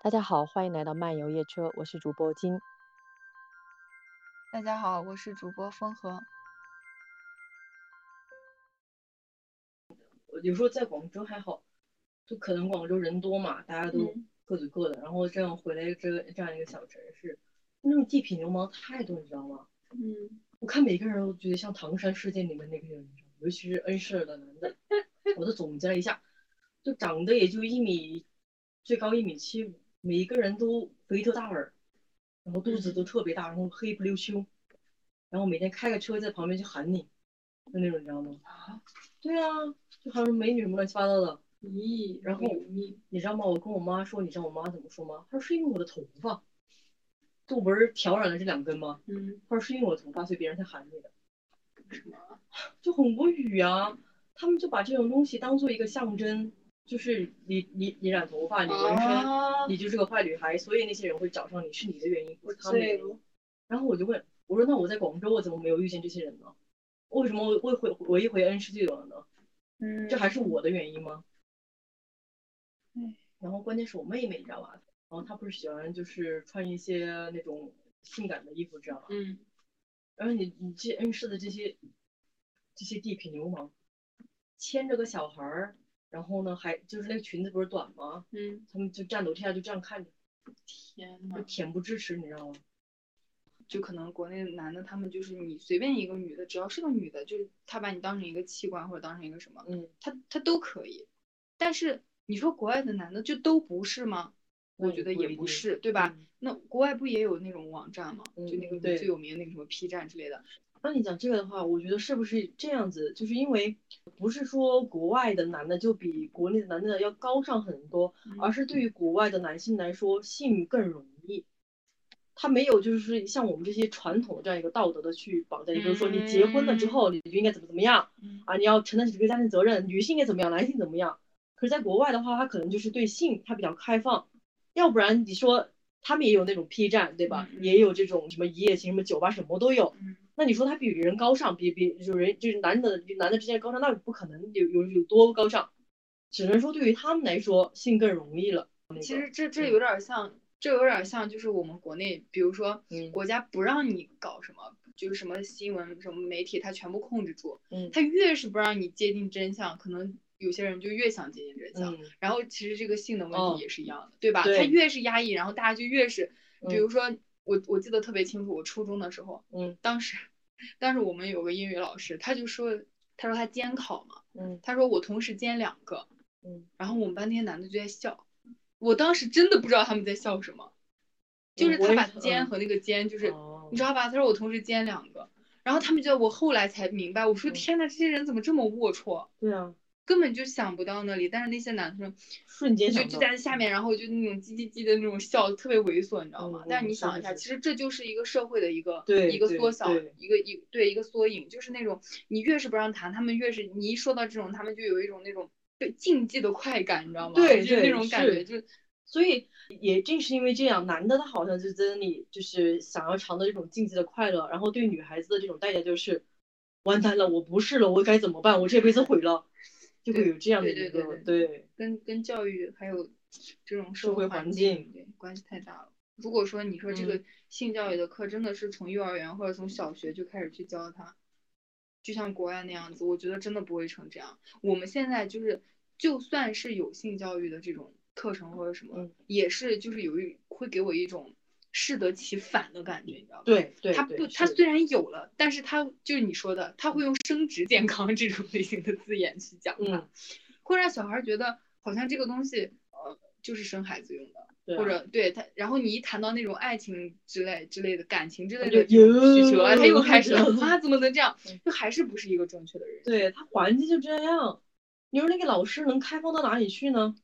大家好，欢迎来到漫游夜车，我是主播金。大家好，我是主播风和。有时候在广州还好，就可能广州人多嘛，大家都各走各的，然后这样回来这个这样一个小城市，那种地痞流氓太多，你知道吗？嗯。我看每个人都觉得像唐山事件里面那个人，尤其是恩施尔的男的，我都总结了一下，就长得也就一米，最高一米七五，每一个人都肥头大耳，然后肚子都特别大，然后黑不溜秋，然后每天开个车在旁边就喊你，就那种你知道吗？啊。对啊，就还有美女什么乱七八糟的。咦。然后你你知道吗？我跟我妈说，你知道我妈怎么说吗？她说是因为我的头发。就我不是挑染了这两根吗？嗯，她说是因为我的头发，所以别人才喊你的。什么？就很无语啊！他们就把这种东西当做一个象征，就是你你你染头发，你纹身，你就是个坏女孩，所以那些人会找上你，是你的原因，不是他们的原因。然后我就问，我说那我在广州，我怎么没有遇见这些人呢？为什么我回我一回恩施就有了呢？嗯，这还是我的原因吗？嗯，然后关键是我妹妹，你知道吧？然后她不是喜欢就是穿一些那种性感的衣服，知道吧？嗯。然后你你这恩施的这些这些地痞流氓，牵着个小孩儿，然后呢还就是那个裙子不是短吗？嗯。他们就站楼梯下就这样看着。天呐。就恬不知耻，你知道吗？就可能国内的男的，他们就是你随便一个女的，只要是个女的，就是他把你当成一个器官或者当成一个什么，嗯，他他都可以。但是你说国外的男的就都不是吗？我觉得也不是，对吧？那国外不也有那种网站吗？就那个最有名的那个什么 P 站之类的。那你讲这个的话，我觉得是不是这样子？就是因为不是说国外的男的就比国内的男的要高尚很多，而是对于国外的男性来说，性更容易。他没有就是像我们这些传统的这样一个道德的去绑架你，比如说你结婚了之后你就应该怎么怎么样啊，你要承担起这个家庭责任，女性应该怎么样，男性怎么样？可是在国外的话，他可能就是对性他比较开放。要不然你说他们也有那种 P 站对吧？也有这种什么一夜情什么酒吧什么都有。那你说他比人高尚，比比就人就是男的男的之间高尚，那不可能有有有多高尚？只能说对于他们来说性更容易了。其实这这有点像，这有点像就是我们国内，比如说国家不让你搞什么，就是什么新闻什么媒体，他全部控制住。嗯。他越是不让你接近真相，可能。有些人就越想接近真相，然后其实这个性的问题也是一样的，对吧？他越是压抑，然后大家就越是，比如说我我记得特别清楚，我初中的时候，嗯，当时，当时我们有个英语老师，他就说，他说他监考嘛，嗯，他说我同时监两个，嗯，然后我们班那些男的就在笑，我当时真的不知道他们在笑什么，就是他把监和那个监。就是你知道吧？他说我同时监两个，然后他们就我后来才明白，我说天呐，这些人怎么这么龌龊？对啊。根本就想不到那里，但是那些男生瞬间就就在下面，然后就那种叽叽叽的那种笑，特别猥琐，你知道吗？但是你想一下，其实这就是一个社会的一个一个缩小，一个一对一个缩影，就是那种你越是不让谈，他们越是你一说到这种，他们就有一种那种对禁忌的快感，你知道吗？对，就是那种感觉，就所以也正是因为这样，男的他好像就真的就是想要尝到这种禁忌的快乐，然后对女孩子的这种代价就是完蛋了，我不是了，我该怎么办？我这辈子毁了。就会有这样的一个对，跟跟教育还有这种社会环境对关系太大了。如果说你说这个性教育的课真的是从幼儿园或者从小学就开始去教他，就像国外那样子，我觉得真的不会成这样。我们现在就是就算是有性教育的这种课程或者什么，也是就是有一会给我一种。适得其反的感觉，你知道吗？对对，他不，他虽然有了，但是他就是你说的，他会用生殖健康这种类型的字眼去讲它，会让小孩觉得好像这个东西呃就是生孩子用的，或者对他，然后你一谈到那种爱情之类之类的感情之类的需求啊，他又开始了啊，怎么能这样？就还是不是一个正确的人？对他环境就这样，你说那个老师能开放到哪里去呢？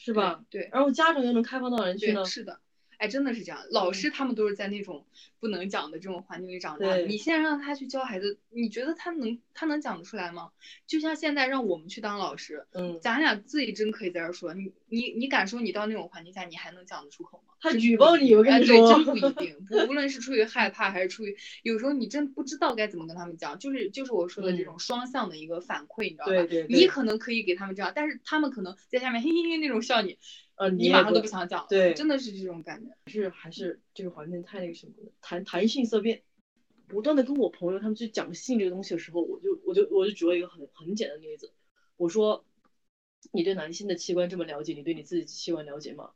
是吧？对，然后家长又能开放到哪里去呢？是的。哎，真的是这样，老师他们都是在那种不能讲的这种环境里长大的。你现在让他去教孩子，你觉得他能他能讲得出来吗？就像现在让我们去当老师，嗯，咱俩自己真可以在这说，你你你敢说你到那种环境下你还能讲得出口吗？他举报你，我跟你说，真不一 定。不，无论是出于害怕还是出于，有时候你真不知道该怎么跟他们讲，就是就是我说的这种双向的一个反馈，你知道吧？对对。你可能可以给他们这样，但是他们可能在下面嘿嘿嘿那种笑你。呃，你马上都不想讲了，对真的是这种感觉。是还是这个环境太那个什么了，谈谈性色变。不断的跟我朋友他们去讲性这个东西的时候，我就我就我就举了一个很很简单的例子，我说你对男性的器官这么了解，你对你自己器官了解吗？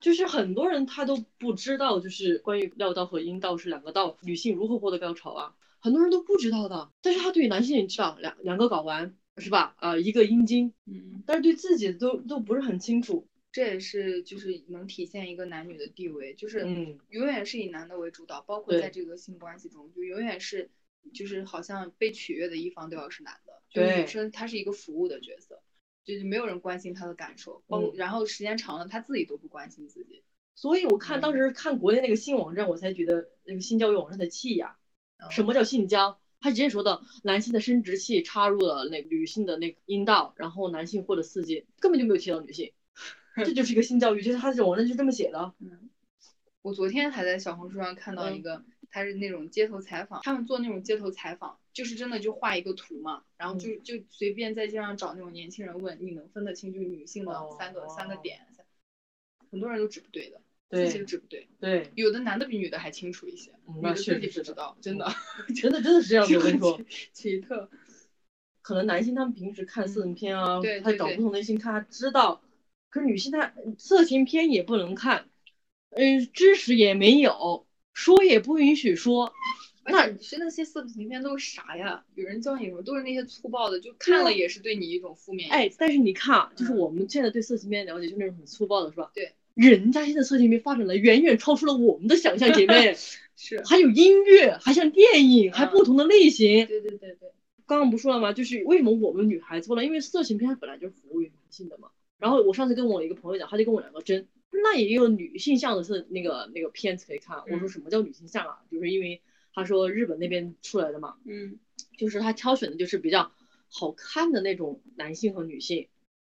就是很多人他都不知道，就是关于尿道和阴道是两个道，女性如何获得高潮啊，很多人都不知道的。但是他对于男性知道两两个睾丸是吧？啊、一个阴茎，嗯，但是对自己都都不是很清楚。这也是就是能体现一个男女的地位，就是嗯。永远是以男的为主导，包括在这个性关系中，就永远是就是好像被取悦的一方都要是男的，就是对。女生她是一个服务的角色，就是没有人关心她的感受，包括嗯。然后时间长了她自己都不关心自己。所以我看当嗯时看国内那个性网站，我才觉得那个性教育网站的气呀、嗯。什么叫性交？他直接说的男性的生殖器插入了那个女性的那个阴道，然后男性获得刺激，根本就没有提到女性，这就是一个性教育，就是他这种网站就这么写的。嗯，我昨天还在小红书上看到一嗯个，他是那种街头采访，他们做那种街头采访，就是真的就画一个图嘛，然后嗯就就随便在街上找那种年轻人问，你能分得清就是女性的三个、三个哦点，很多人都指不对的，自对指不对，对，有的男的比女的还清楚一些，女的自己不知道，真的，真的真的是这样子。我跟你说，奇特，可能男性他们平时看色情片啊，嗯对他找不同类型看，他知道，可是女性她色情片也不能看，嗯、知识也没有，说也不允许说。而且你是那些色情片都是啥呀？有人教你什么？都是那些粗暴的，就看了也是对你一种负面。哎，但是你看啊，就是嗯我们现在对色情片了解，就那种很粗暴的，是吧？对。人家现在色情片发展的远远超出了我们的想象，姐妹。是，还有音乐，还像电影，还嗯不同的类型。对对对对，刚刚不说了吗？就是为什么我们女孩子不能？因为色情片本来就是服务于男性的嘛。然后我上次跟我一个朋友讲，他就跟我两个争，那也有女性向的是那个那个片子可以看。我说嗯什么叫女性向啊？就是因为他说日本那边出来的嘛，嗯就是他挑选的就是比较好看的那种男性和女性，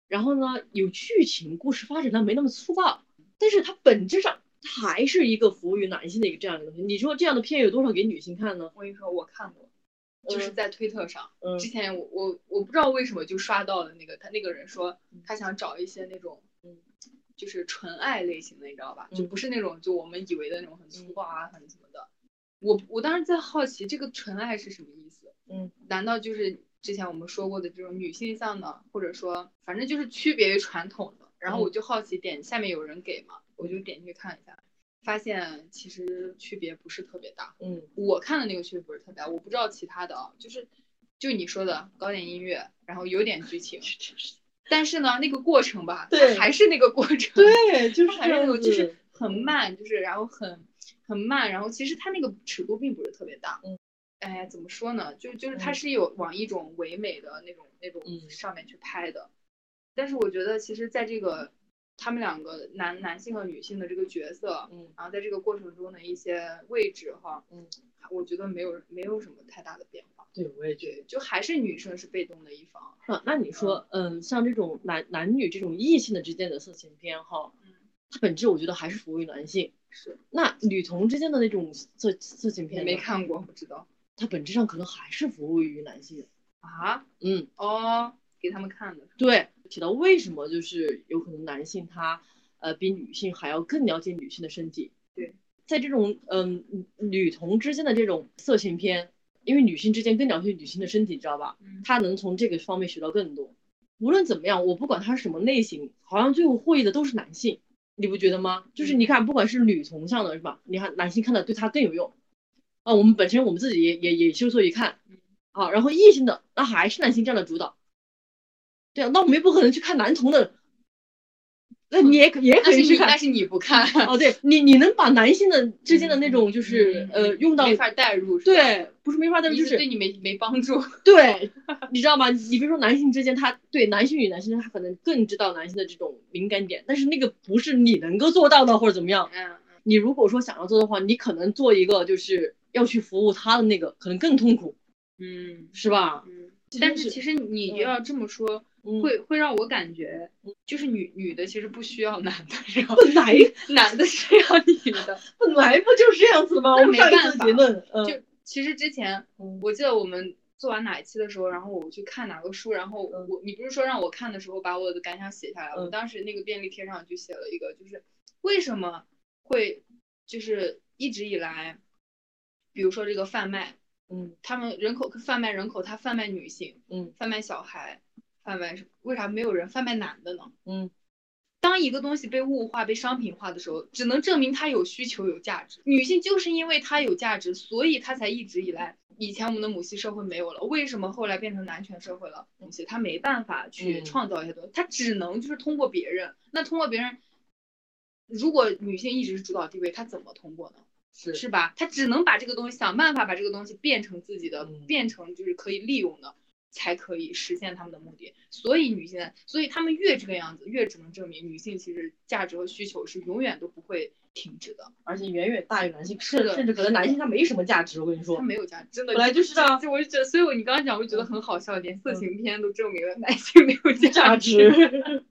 然后呢有剧情，故事发展的没那么粗暴，但是它本质上它还是一个服务于男性的一个这样的东西。你说这样的片有多少给女性看呢？我跟你说，我看过，就是嗯。在推特上，嗯。之前我我我不知道为什么就刷到了那个他那个人说他想找一些那种嗯。就是纯爱类型的，你知道吧？就嗯。不是那种就我们以为的那种很粗暴啊，很什么的。我我当时在好奇这个纯爱是什么意思？嗯，难道就是之前我们说过的这种女性向的，或者说反正就是区别于传统的？然后我就好奇点下面有人给嘛，我就点进去看一下，发现其实区别不是特别大。嗯我看的那个区别不是特别大，我不知道其他的啊，就是就你说的搞点音乐，然后有点剧情，但是呢，那个过程吧，它对还是那个过程，对，就是它还是那这样子。种就是很慢，就是然后很很慢，然后其实它那个尺度并不是特别大。嗯。哎呀，怎么说呢？就就是它嗯是有往一种唯美的那种那种嗯上面去拍的，但是我觉得其实在这个他们两个男男性和女性的这个角色，嗯然后在这个过程中的一些位置哈，嗯，我觉得没有没有什么太大的变化。对，我也觉得。就还是女生是被动的一方。那那你说，嗯，像这种男男女这种异性的之间的色情片哈，嗯，它本质我觉得还是服务于男性。是那女同之间的那种色色情片呢，没看过，不知道它本质上可能还是服务于男性。啊。嗯，哦，给他们看的。对，提到为什么就是有可能男性他呃比女性还要更了解女性的身体。对，在这种嗯、女同之间的这种色情片，因为女性之间更了解女性的身体，知道吧？嗯他能从这个方面学到更多。无论怎么样，我不管他是什么类型，好像最后获益的都是男性，你不觉得吗？就是你看，不管是女同向的，是吧？你看男性看的对他更有用。啊，我们本身我们自己也也也羞涩一看嗯，啊，然后异性的那还是男性占了主导。对啊，那我们也不可能去看男同的，那你也可也可以去看但是你不看，哦，对你你能把男性的之间的那种就是、嗯呃用到没法代入，对，不是没法代入，就是对你没没帮助。对，你知道吗？你比如说男性之间，他对男性与男性，他可能更知道男性的这种敏感点，但是那个不是你能够做到的，或者怎么样。嗯，你如果说想要做的话，你可能做一个就是要去服务他的那个，可能更痛苦，嗯是吧？嗯。但是其实你嗯要这么说，嗯会会让我感觉，就是女女的其实不需要男的，然后本来男的需要女的。本来不就是这样子吗？我没们上一办法次结论，嗯，就其实之前嗯我记得我们做完哪一期的时候，然后我去看哪个书，然后嗯。我你不是说让我看的时候把我的感想写下来，我嗯。当时那个便利贴上就写了一个，就是为什么会就是一直以来，比如说这个贩卖，嗯。他们人口贩卖人口，他贩卖女性，嗯。贩卖小孩，贩卖什为啥没有人贩卖男的呢？嗯当一个东西被物化、被商品化的时候，只能证明它有需求、有价值。女性就是因为它有价值，所以她才一直以来，以前我们的母系社会没有了，为什么后来变成男权社会了？东西它没办法去嗯创造一些东西，它只能就是通过别人。那通过别人，如果女性一直是主导地位，她怎么通过呢？是是吧？她只能把这个东西想办法把这个东西变成自己的，嗯变成就是可以利用的，才可以实现他们的目的。所以女性，所以他们越这个样子，越只能证明女性其实价值和需求是永远都不会停止的，而且远远大于男性，是的甚甚至可能男性他没什么价值，我跟你说他，没有价值，真的。本来就是啊就我就觉得，所以我你刚刚讲，我就觉得很好笑，连色情片都证明了男性没有价价值。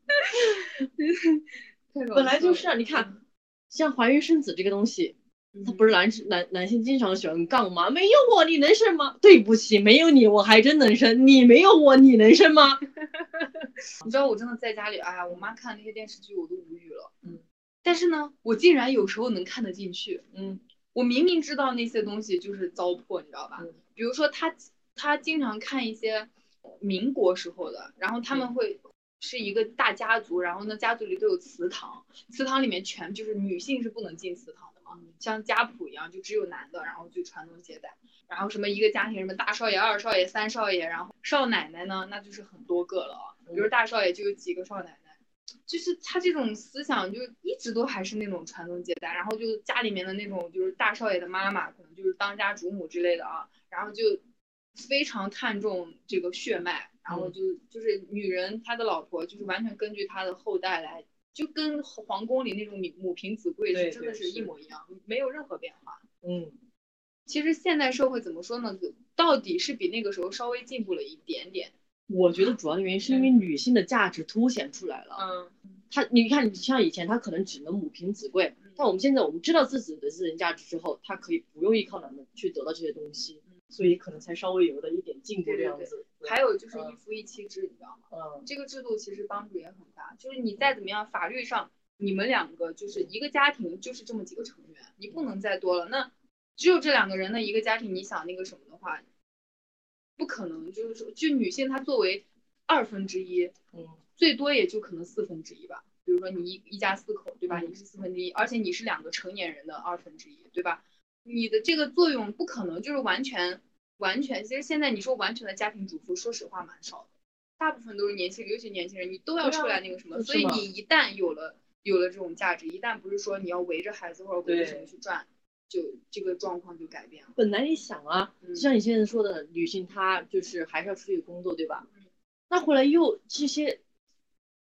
本来就是啊，你看，像怀孕生子这个东西，嗯他不是男男男性经常喜欢杠吗？没有我你能生吗？对不起，没有你我还真能生，你没有我你能生吗？你知道我真的在家里，哎呀，我妈看那些电视剧我都无语了。嗯。但是呢，我竟然有时候能看得进去。嗯我明明知道那些东西就是糟粕，你知道吧？嗯比如说他他经常看一些民国时候的，然后他们会是一个大家族，然后呢家族里都有祠堂，祠堂里面全就是女性是不能进祠堂的嘛，像家谱一样，就只有男的，然后就传宗接代。然后什么一个家庭什么大少爷、二少爷、三少爷，然后少奶奶呢，那就是很多个了啊。比如大少爷就有几个少奶奶，就是他这种思想就一直都还是那种传宗接代，然后就家里面的那种就是大少爷的妈妈，可能就是当家主母之类的啊，然后就非常看重这个血脉，然后就就是女人她的老婆就是完全根据她的后代来，就跟皇宫里那种母母凭子贵对是真的是一模一样，没有任何变化。嗯，其实现代社会怎么说呢？到底是比那个时候稍微进步了一点点。我觉得主要的原因是因为女性的价值凸显出来了。嗯，她你看，你像以前她可能只能母凭子贵，但我们现在我们知道自己的自身价值之后，她可以不用依靠男的去得到这些东西，所以可能才稍微有了一点进步对对对这样子。还有就是嗯一夫一妻制，你知道吗？嗯这个制度其实帮助也很大，就是你再怎么样，法律上你们两个就是一个家庭就是这么几个成员，你不能再多了。那只有这两个人的一个家庭，你想那个什么的话，不可能。就是说，就女性她作为二分之一，嗯最多也就可能四分之一吧。比如说你一一家四口，对吧？嗯你是四分之一，而且你是两个成年人的二分之一，对吧？你的这个作用不可能就是完全完全。其实现在你说完全的家庭主妇，说实话蛮少的，大部分都是年轻人，尤其年轻人，你都要出来那个什么。所以你一旦有了有了这种价值，一旦不是说你要围着孩子或者围着什么去转，就这个状况就改变了。本来你想啊，嗯就像你现在说的，女性她就是还是要出去工作，对吧嗯？那后来又这些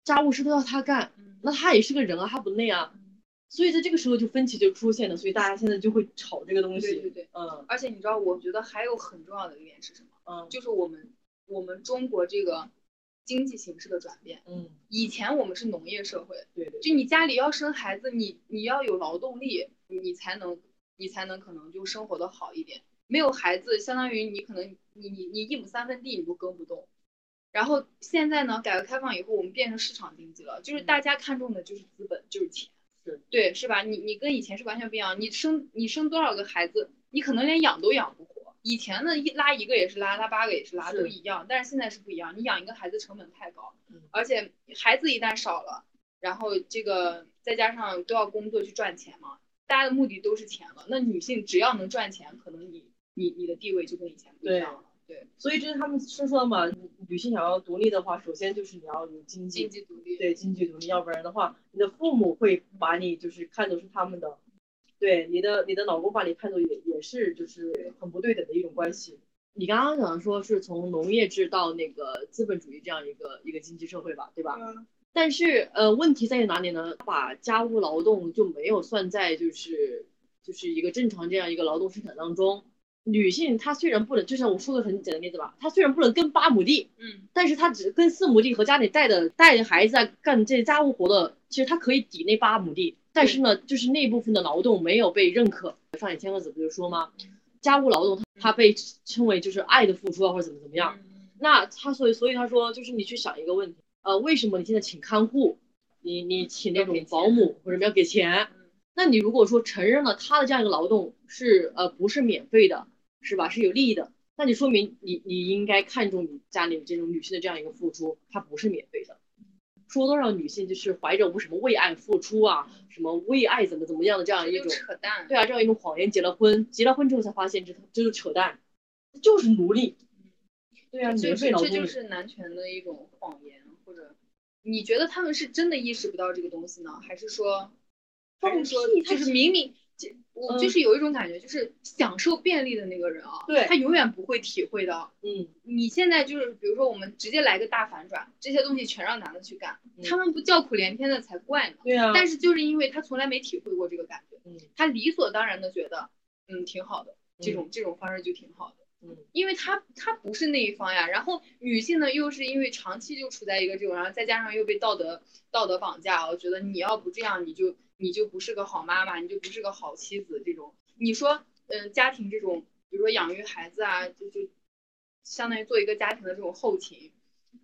家务事都要她干，嗯那她也是个人啊，她不累啊，嗯所以在这个时候就分歧就出现了，所以大家现在就会吵这个东西。对对对，嗯而且你知道，我觉得还有很重要的一点是什么？嗯就是我们我们中国这个经济形势的转变。嗯，以前我们是农业社会，对对，就你家里要生孩子，你你要有劳动力，你才能你才能可能就生活的好一点。没有孩子，相当于你可能你你你一亩三分地你都耕不动。然后现在呢，改革开放以后，我们变成市场经济了，就是大家看重的就是资本，就是钱，是对，是吧？你你跟以前是完全不一样，你生你生多少个孩子，你可能连养都养不活。以前呢，一拉一个也是拉，拉八个也是拉，是都一样。但是现在是不一样，你养一个孩子成本太高，嗯而且孩子一旦少了，然后这个再加上都要工作去赚钱嘛，大家的目的都是钱了。那女性只要能赚钱，可能你你你的地位就跟以前不一样了。对，所以这是他们是说嘛，女性想要独立的话，首先就是你要有经济经济独立。对经济独立，要不然的话，你的父母会把你就是看作是他们的，对你的你的老公把你看作也也是就是很不对等的一种关系。你刚刚讲说是从农业制到那个资本主义这样一个一个经济社会吧，对吧？嗯但是呃，问题在于哪里呢？把家务劳动就没有算在就是就是一个正常这样一个劳动生产当中。女性她虽然不能，就像我说个很简单的例子吧，她虽然不能耕八亩地，嗯，但是她只耕四亩地和家里带的带着孩子啊干这些家务活的，其实她可以抵那八亩地。但是呢，就是那部分的劳动没有被认可。上野千鹤子不就说吗？家务劳动，它被称为就是爱的付出啊，或者怎么怎么样。那他所以所以他说，就是你去想一个问题，呃，为什么你现在请看护，你你请那种保姆或者要给钱？那你如果说承认了他的这样一个劳动是呃不是免费的，是吧？是有利益的，那就说明你你应该看重你家里这种女性的这样一个付出，它不是免费的。说多少女性就是怀着我什么为爱付出啊，什么为爱怎么怎么样的这样一种扯淡，对啊，这样一种谎言结了婚，结了婚之后才发现这就是扯淡，就是奴隶。对啊，这这就是男权的一种谎言，或者你觉得他们是真的意识不到这个东西呢，还是说，还是说就是明明？我就是有一种感觉，就是享受便利的那个人啊，对，他永远不会体会到，嗯，你现在就是比如说我们直接来个大反转，这些东西全让男的去干，他们不叫苦连天的才怪呢。对啊。但是就是因为他从来没体会过这个感觉，嗯，他理所当然的觉得，嗯，挺好的，这种这种方式就挺好的，嗯，因为他他不是那一方呀，然后女性呢又是因为长期就处在一个这种，然后再加上又被道德道德绑架，我觉得你要不这样你就。你就不是个好妈妈，你就不是个好妻子。这种你说，嗯，家庭这种，比如说养育孩子啊，就就相当于做一个家庭的这种后勤。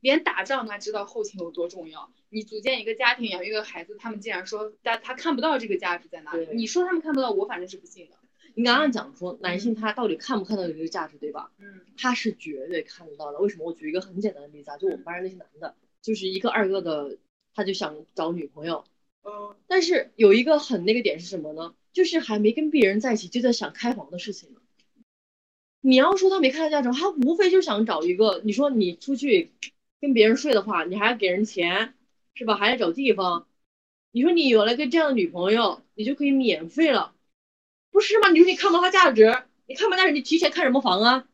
连打仗他知道后勤有多重要。你组建一个家庭，养育一个孩子，他们竟然说他他看不到这个价值在哪里？你说他们看不到，我反正是不信的。你刚刚讲说男性他到底看不看到这个价值，对吧？嗯，他是绝对看得到的。为什么？我举一个很简单的例子啊，就我们班上那些男的，就是一个二个的，他就想找女朋友。嗯，但是有一个很那个点是什么呢？就是还没跟别人在一起，就在想开房的事情了。你要说他没看到价值，他无非就想找一个。你说你出去跟别人睡的话，你还要给人钱，是吧？还要找地方。你说你有了个这样的女朋友，你就可以免费了，不是吗？你说你看不到他价值，你看不到价值，你提前看什么房啊？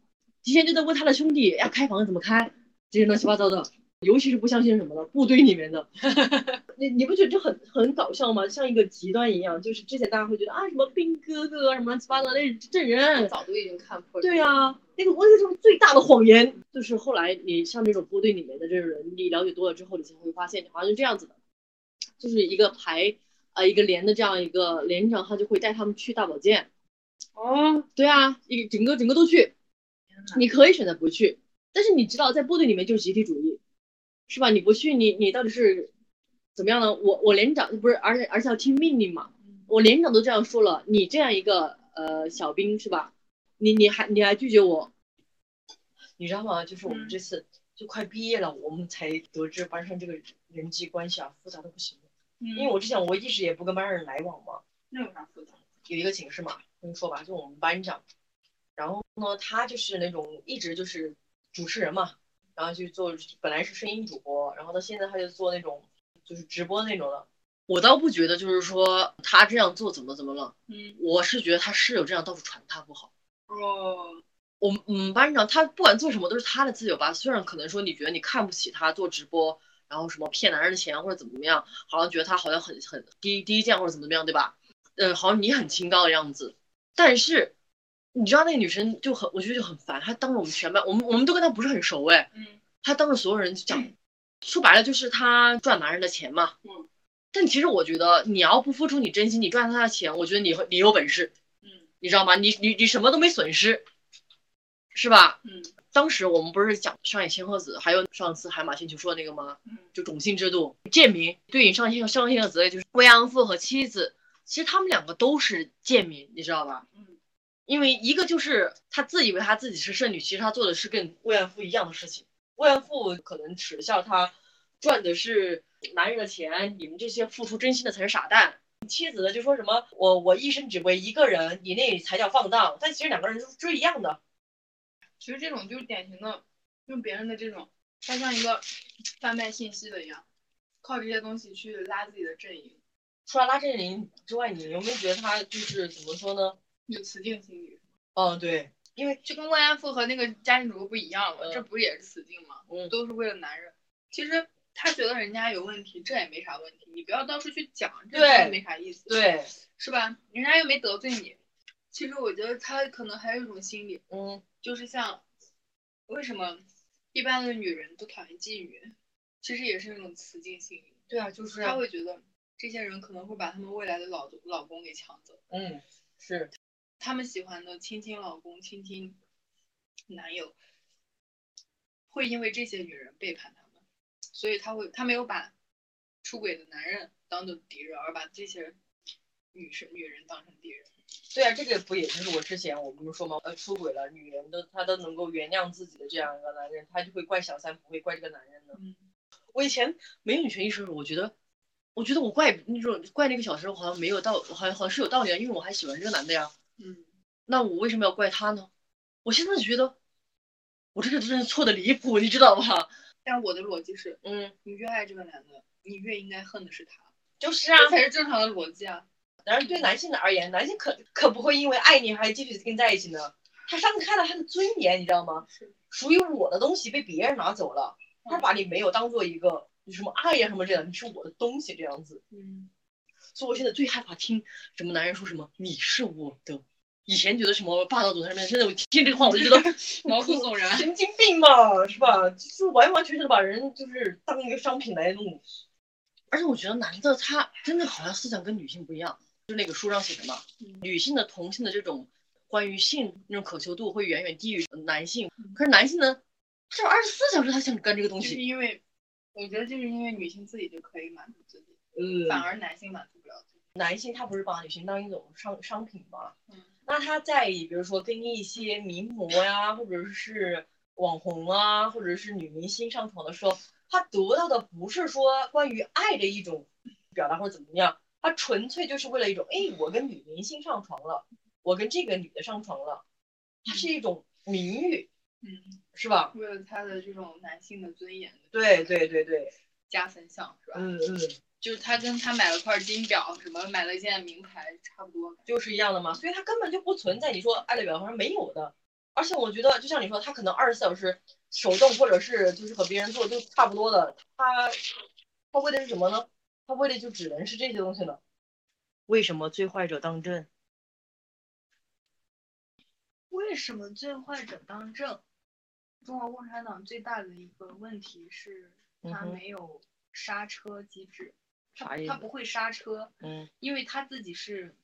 提前就在问他的兄弟要开房怎么开，这些乱七八糟的。尤其是不相信什么的部队里面的，你你不觉得这很很搞笑吗？像一个极端一样，就是之前大家会觉得啊什么兵哥哥什么乱七八糟那证人，早都已经看破了。对啊，那个我觉得这种最大的谎言，就是后来你像这种部队里面的这种人，你了解多了之后，你才会发现好像是这样子的，就是一个排啊一个连的这样一个连长，他就会带他们去大保健。哦，对啊，一整个整个都去，你可以选择不去，但是你知道在部队里面就是集体主义。是吧？你不去，你你到底是怎么样呢？我我连长不是，而且而且要听命令嘛。我连长都这样说了，你这样一个呃小兵是吧？你你还你还拒绝我？你知道吗？就是我们这次就快毕业了，我们才得知班上这个人际关系啊复杂的不行。因为我之前我一直也不跟班上人来往嘛。那有啥复杂？有一个寝室嘛，跟你说吧，就我们班长，然后呢，他就是那种一直就是主持人嘛。然后去做，本来是声音主播，然后到现在他就做那种就是直播那种的。我倒不觉得就是说他这样做怎么怎么了，嗯，我是觉得他室友这样到处传他不好。哦，我们我们班长他不管做什么都是他的自由吧，虽然可能说你觉得你看不起他做直播，然后什么骗男人的钱或者怎么怎么样，好像觉得他好像很很低低贱或者怎么怎么样，对吧？嗯，好像你很清高的样子，但是。你知道那个女生就很，我觉得就很烦。她当着我们全班，我们我们都跟她不是很熟哎。嗯。她当着所有人讲，说白了就是她赚男人的钱嘛。嗯。但其实我觉得，你要不付出你真心，你赚他的钱，我觉得你你有本事。嗯。你知道吗？你你你什么都没损失，是吧？嗯。当时我们不是讲上野千鹤子，还有上次海马星球说的那个吗？嗯。就种姓制度，贱民对应上野上线的责任就是慰安妇和妻子，其实他们两个都是贱民，你知道吧？嗯。因为一个就是他自以为他自己是剩女，其实他做的是跟慰安妇一样的事情。慰安妇可能耻笑他赚的是男人的钱，你们这些付出真心的才是傻蛋。妻子呢就说什么我我一生只为一个人，你那才叫放荡。但其实两个人就是一样的。其实这种就是典型的用别人的这种，他像一个贩卖信息的一样，靠这些东西去拉自己的阵营。除了拉阵营之外，你有没有觉得他就是怎么说呢？有雌竞心理，哦，对，因为就跟慰安妇和那个家庭主妇不一样了，这不也是雌竞吗？嗯，都是为了男人。其实他觉得人家有问题，这也没啥问题，你不要到处去讲，这也没啥意思，对，是吧？人家又没得罪你。其实我觉得他可能还有一种心理，嗯，就是像为什么一般的女人都讨厌妓女，其实也是那种雌竞心理。对啊，就是他会觉得这些人可能会把他们未来的老老公给抢走。嗯，是。他们喜欢的亲亲老公、亲亲男友，会因为这些女人背叛他们，所以他会他没有把出轨的男人当做敌人，而把这些女生女人当成敌人。对啊，这个不也就是我之前我不是说吗？呃，出轨了，女人都她都能够原谅自己的这样一个男人，她就会怪小三，不会怪这个男人呢。嗯，我以前没有女权意识的时候，我觉得，我觉得我怪那种怪那个小三，好像没有道，好像好像是有道理啊，因为我还喜欢这个男的呀。嗯，那我为什么要怪他呢？我现在觉得，我这个真是错的离谱，你知道吧？但我的逻辑是，嗯，你越爱这个男的，你越应该恨的是他，就是啊。这才是正常的逻辑啊。当然，对男性的而言，男性可可不会因为爱你还继续跟你在一起呢。他伤害了他的尊严，你知道吗？是属于我的东西被别人拿走了，他把你没有当做一个什么爱呀什么这样，你是我的东西这样子。嗯，所以我现在最害怕听什么男人说什么你是我的。以前觉得什么霸道总裁什么，现在我听这个话我就觉得 毛骨悚然。神经病嘛，是吧？就是完完全全的把人就是当一个商品来弄。而且我觉得男的他真的好像思想跟女性不一样。就那个书上写的嘛，女性的同性的这种关于性那种渴求度会远远低于男性，可是男性呢，是二十四小时他想干这个东就是西，因为，我觉得就是因为女性自己就可以满足自己，嗯反而男性满足不了自己。男性他不是把女性当一种商商品吗？嗯那他在意比如说跟一些名模呀，或者是网红啊，或者是女明星上床的时候，他得到的不是说关于爱的一种表达或者怎么样，他纯粹就是为了一种，哎，我跟女明星上床了，我跟这个女的上床了，它是一种名誉，嗯，是吧？为了他的这种男性的尊严对对对对，加分项是吧？嗯嗯，就是他跟他买了块金表，什么买了一件名牌差不多。就是一样的嘛，所以他根本就不存在你说爱的表达方没有的，而且我觉得就像你说，他可能二十四小时手动或者是就是和别人做就差不多的，他他为的是什么呢？他为的就只能是这些东西了。为什么最坏者当政？为什么最坏者当政？中国共产党最大的一个问题是，它嗯哼没有刹车机制，它啥意思它不会刹车，嗯因为他自己是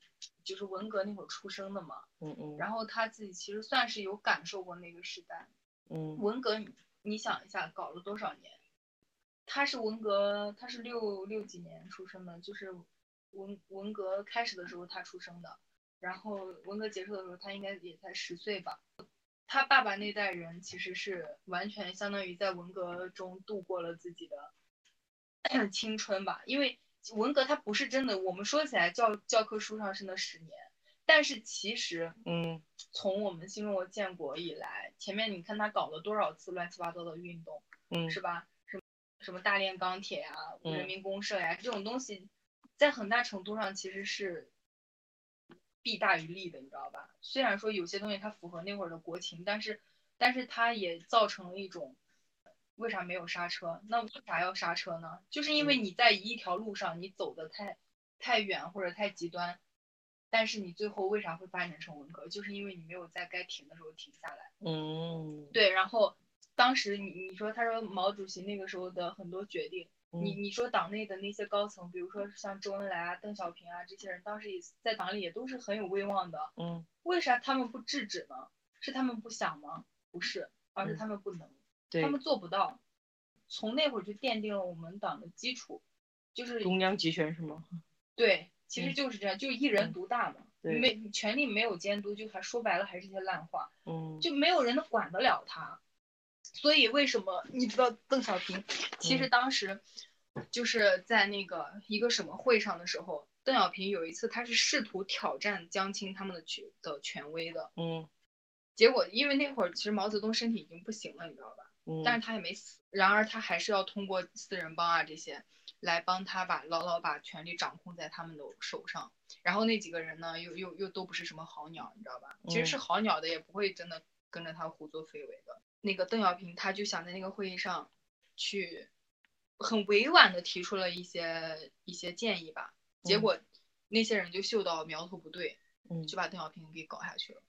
就是文革那会儿出生的嘛，嗯嗯然后他自己其实算是有感受过那个时代。嗯文革你你想一下，搞了多少年？他是文革，他是六六几年出生的，就是文文革开始的时候他出生的，然后文革结束的时候他应该也才十岁吧。他爸爸那代人其实是完全相当于在文革中度过了自己的 青春吧，因为文革它不是真的，我们说起来教教科书上是那十年，但是其实嗯从我们新中国建国以来，前面你看他搞了多少次乱七八糟的运动，嗯是吧？什么什么大炼钢铁呀、嗯人民公社呀，这种东西，在很大程度上其实是弊大于利的，你知道吧？虽然说有些东西它符合那会儿的国情，但是但是它也造成了一种。为啥没有刹车？那为啥要刹车呢？就是因为你在一条路上，你走的太太远或者太极端，但是你最后为啥会发展成文革？就是因为你没有在该停的时候停下来。嗯，对，然后当时你你说他说毛主席那个时候的很多决定，你嗯你说党内的那些高层，比如说像周恩来啊、邓小平啊这些人，当时也在党里也都是很有威望的。嗯为啥他们不制止呢？是他们不想吗？不是，而是嗯他们不能，对他，们做不到。从那会儿就奠定了我们党的基础，就是中央集权是吗？对，其实嗯就是这样，就一人嗯独大嘛，对没权力没有监督，就还说白了还是一些烂话。嗯就没有人能管得了他。所以为什么你知道邓小平其实嗯当时就是在那个一个什么会上的时候，邓小平有一次他是试图挑战江青他们的权的权威的，嗯结果因为那会儿其实毛泽东身体已经不行了，你知道吧？嗯，但是他也没死，然而他还是要通过四人帮啊这些来帮他把牢牢把权力掌控在他们的手上。然后那几个人呢，又又又都不是什么好鸟，你知道吧？其实是嗯好鸟的，也不会真的跟着他胡作非为的。那个邓小平他就想在那个会议上去很委婉的提出了一些一些建议吧，结嗯果那些人就嗅到苗头不对，嗯就把邓小平给搞下去了。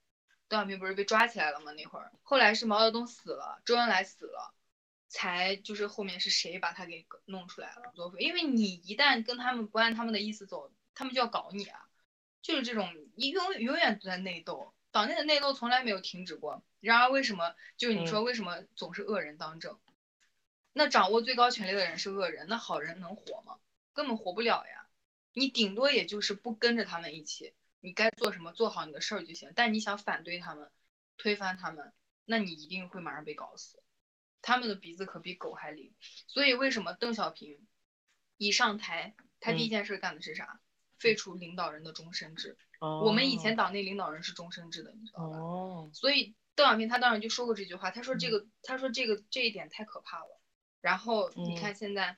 邓小平不是被抓起来了吗？那会儿，后来是毛泽东死了，周恩来死了，才就是后面是谁把他给弄出来了？作废，因为你一旦跟他们不按他们的意思走，他们就要搞你啊。就是这种你永永远都在内斗，党内的内斗从来没有停止过。然而为什么就是你说为什么总是恶人当政？那掌握最高权力的人是恶人，那好人能活吗？根本活不了呀。你顶多也就是不跟着他们一起，你该做什么做好你的事儿就行。但你想反对他们，推翻他们，那你一定会马上被搞死。他们的鼻子可比狗还灵。所以为什么邓小平一上台，他第一件事干的是啥？废除领导人的终身制。我们以前党内领导人是终身制的，你知道吧？哦，所以邓小平他当时就说过这句话，他说这个，他说这个这一点太可怕了。然后你看现在，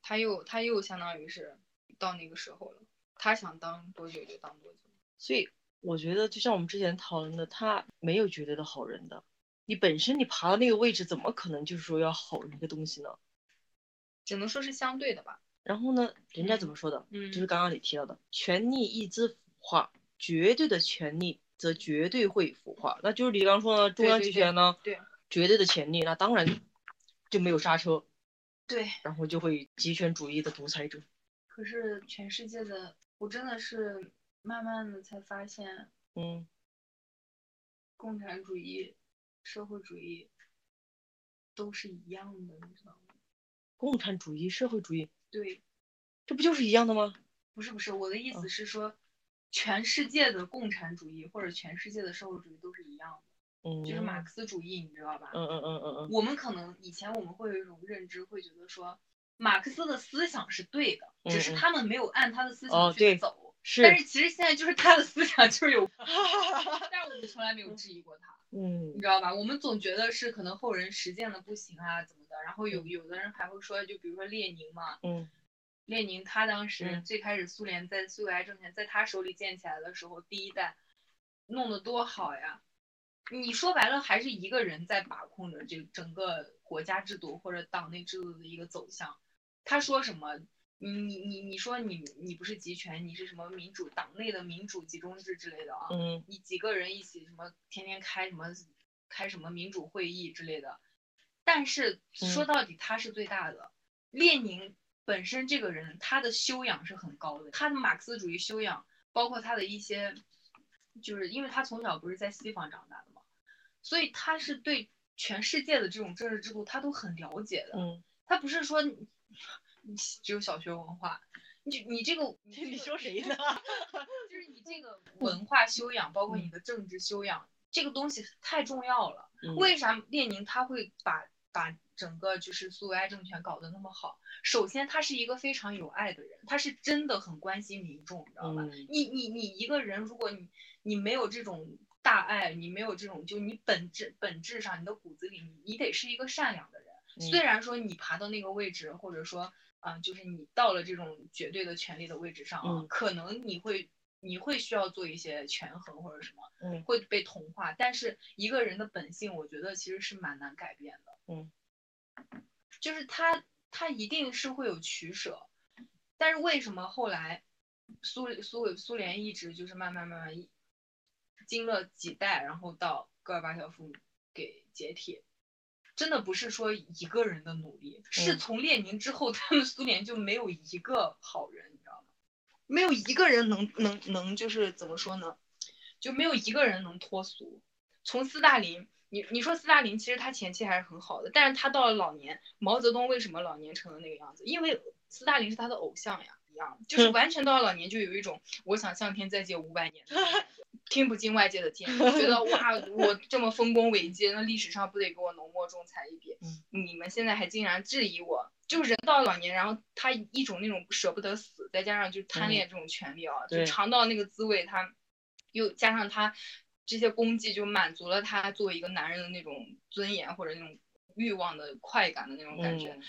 他又他又相当于是到那个时候了，他想当多久就当多久。所以我觉得就像我们之前讨论的，他没有绝对的好人的。你本身你爬到那个位置，怎么可能就是说要好人的东西呢？只能说是相对的吧。然后呢，人家怎么说的？嗯，就是刚刚你提到的，权力一直腐化，绝对的权力则绝对会腐化。那就是你刚刚说呢中央集权呢？对，绝对的权力，那当然就没有刹车。对，然后就会集权主义的独裁者。可是全世界的，我真的是慢慢的才发现，嗯，共产主义、社会主义都是一样的，你知道吗？共产主义、社会主义，对，这不就是一样的吗？不是不是，我的意思是说，全世界的共产主义或者全世界的社会主义都是一样的，嗯，就是马克思主义，你知道吧？嗯嗯嗯嗯嗯。我们可能以前我们会有一种认知，会觉得说，马克思的思想是对的，只是他们没有按他的思想去走。是。但是其实现在就是他的思想就是有，但是我们从来没有质疑过他。嗯。你知道吧？我们总觉得是可能后人实践的不行啊，怎么的？然后有有的人还会说，就比如说列宁嘛，嗯，列宁他当时最开始苏联在苏维埃政权在他手里建起来的时候，第一代弄得多好呀！你说白了还是一个人在把控着这整个国家制度或者党内制度的一个走向。他说什么？你你你你说你你不是集权，你是什么民主党内的民主集中制之类的啊？嗯，你几个人一起什么天天开什么开什么民主会议之类的。但是说到底，他是最大的。列宁本身这个人，他的修养是很高的，他的马克思主义修养，包括他的一些，就是因为他从小不是在西方长大的嘛，所以他是对全世界的这种政治制度，他都很了解的。嗯，他不是说你只有小学文化，你你这个你说谁呢？就是你这个文化修养，包括你的政治修养，这个东西太重要了。为啥列宁他会把把整个就是苏维埃政权搞得那么好。首先，他是一个非常有爱的人，他是真的很关心民众，你知道吧？你你你一个人，如果你你没有这种大爱，你没有这种，就你本质本质上你的骨子里，你你得是一个善良的人。虽然说你爬到那个位置，或者说，嗯，就是你到了这种绝对的权利的位置上啊，可能你会你会需要做一些权衡或者什么，会被同化。但是一个人的本性，我觉得其实是蛮难改变的。嗯，就是他，他一定是会有取舍，但是为什么后来苏苏苏联一直就是慢慢慢慢一经了几代，然后到戈尔巴乔夫给解体，真的不是说一个人的努力，是从列宁之后，他们苏联就没有一个好人，你知道吗？没有一个人能能能就是怎么说呢？就没有一个人能脱俗，从斯大林。你你说斯大林其实他前期还是很好的，但是他到了老年，毛泽东为什么老年成了那个样子？因为斯大林是他的偶像呀，一样，就是完全到了老年就有一种我想向天再借五百年，听不进外界的建议，觉得哇，我 这么丰功伟绩，那历史上不得给我浓墨重彩一笔？你们现在还竟然质疑我，就是人到老年，然后他一种那种舍不得死，再加上就贪恋这种权利啊，就尝到那个滋味，他又加上他。这些功绩就满足了他作为一个男人的那种尊严或者那种欲望的快感的那种感觉。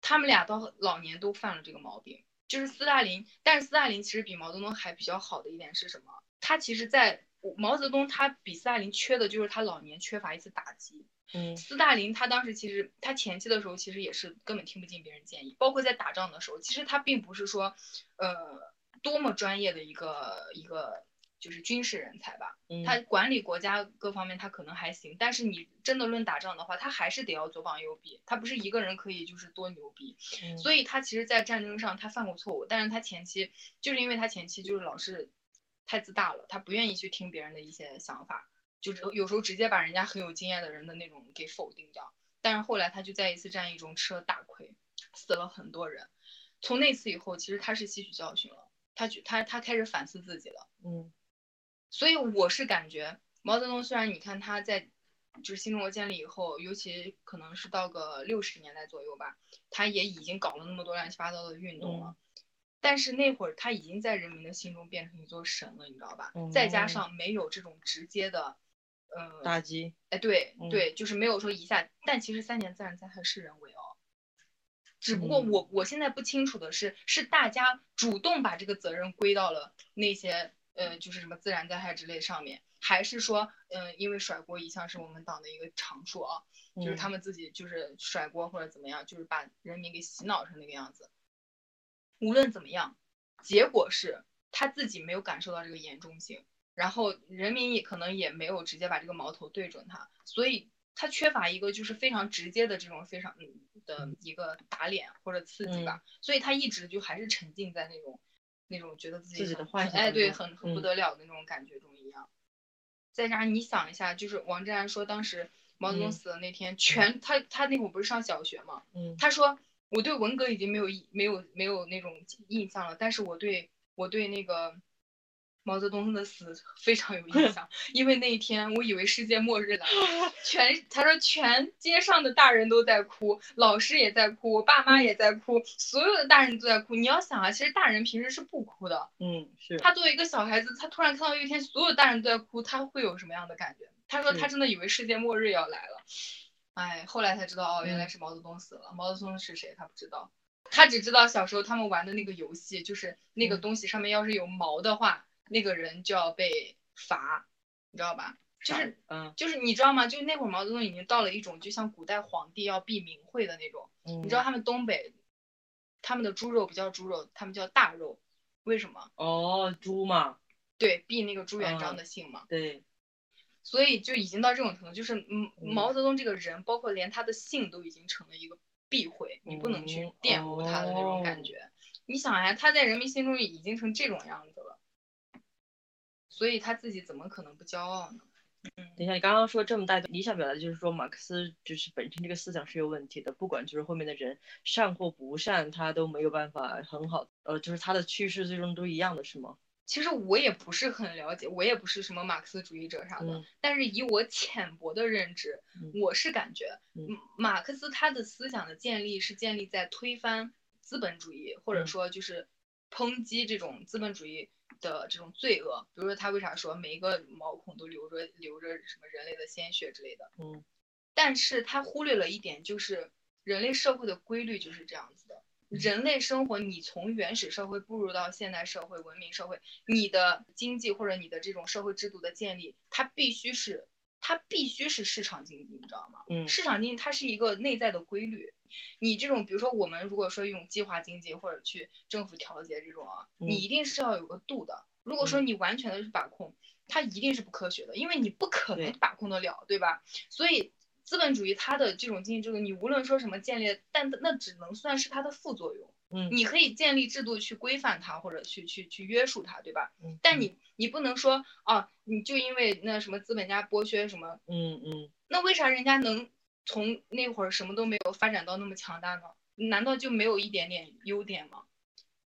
他们俩到老年都犯了这个毛病。就是斯大林，但是斯大林其实比毛泽东还比较好的一点是什么？他其实，在毛泽东他比斯大林缺的就是他老年缺乏一次打击。嗯，斯大林他当时其实他前期的时候其实也是根本听不进别人建议，包括在打仗的时候，其实他并不是说，呃，多么专业的一个一个。就是军事人才吧，他管理国家各方面他可能还行，但是你真的论打仗的话，他还是得要左膀右臂，他不是一个人可以就是多牛逼，所以他其实，在战争上他犯过错误，但是他前期就是因为他前期就是老是，太自大了，他不愿意去听别人的一些想法，就是有时候直接把人家很有经验的人的那种给否定掉。但是后来他就在一次战役中吃了大亏，死了很多人。从那次以后，其实他是吸取教训了，他觉他他开始反思自己了。嗯，所以我是感觉毛泽东虽然你看他在就是新中国建立以后，尤其可能是到个六十年代左右吧，他也已经搞了那么多乱七八糟的运动了。但是那会儿他已经在人民的心中变成一座神了，你知道吧？再加上没有这种直接的，呃，打击。哎，对对，就是没有说一下。但其实三年自然灾害是人为哦，只不过我我现在不清楚的是，是大家主动把这个责任归到了那些呃，就是什么自然灾害之类上面，还是说，嗯，因为甩锅一向是我们党的一个长处啊，就是他们自己就是甩锅或者怎么样，就是把人民给洗脑成那个样子。无论怎么样，结果是他自己没有感受到这个严重性，然后人民也可能也没有直接把这个矛头对准他，所以他缺乏一个就是非常直接的这种非常的一个打脸或者刺激吧，所以他一直就还是沉浸在那种那种觉得自己的幻想，哎，对，很很不得了的那种感觉中一样。再加上你想一下，就是王志安说当时毛泽东死的那天，全他他那会儿不是上小学嘛，嗯，他说。我对文革已经没有没有没有那种印象了，但是我对我对那个毛泽东的死 非常有印象，因为那一天我以为世界末日来了，全他说全街上的大人都在哭，老师也在哭，我爸妈也在哭，所有的大人都在哭。你要想啊，其实大人平时是不哭的，嗯，是他作为一个小孩子，他突然看到一天所有大人都在哭，他会有什么样的感觉？他说他真的以为世界末日要来了。哎，后来才知道哦，原来是毛泽东死了。毛泽东是谁？他不知道，他只知道小时候他们玩的那个游戏，就是那个东西上面要是有毛的话，那个人就要被罚，你知道吧？就是，嗯，就是你知道吗？就那会儿毛泽东已经到了一种就像古代皇帝要避名讳的那种。你知道他们东北，他们的猪肉不叫猪肉，他们叫大肉，为什么？哦，猪嘛。对，避那个朱元璋的姓嘛。对。所以就已经到这种程度，就是嗯，毛泽东这个人，包括连他的姓都已经成了一个避讳，你不能去玷污他的那种感觉。你想呀，他在人民心中已经成这种样子了，所以他自己怎么可能不骄傲呢？嗯，等一下，你刚刚说这么大，你想表达就是说马克思就是本身这个思想是有问题的，不管就是后面的人善或不善，他都没有办法很好，呃，就是他的趋势最终都一样的是吗？其实我也不是很了解，我也不是什么马克思主义者啥的，但是以我浅薄的认知，我是感觉，马克思他的思想的建立是建立在推翻资本主义，或者说就是抨击这种资本主义的这种罪恶。比如说他为啥说每一个毛孔都流着流着什么人类的鲜血之类的？嗯，但是他忽略了一点，就是人类社会的规律就是这样子的。人类生活，你从原始社会步入到现代社会、文明社会，你的经济或者你的这种社会制度的建立，它必须是它必须是市场经济，你知道吗？嗯，市场经济它是一个内在的规律。你这种，比如说我们如果说用计划经济或者去政府调节这种啊，你一定是要有个度的。如果说你完全的去把控，它一定是不科学的，因为你不可能把控得了，对吧？所以。资本主义它的这种经济制度，你无论说什么建立，但那只能算是它的副作用。嗯，你可以建立制度去规范它，或者去去去约束它，对吧？嗯。但你你不能说啊，你就因为那什么资本家剥削什么，嗯嗯。那为啥人家能从那会儿什么都没有发展到那么强大呢？难道就没有一点点优点吗？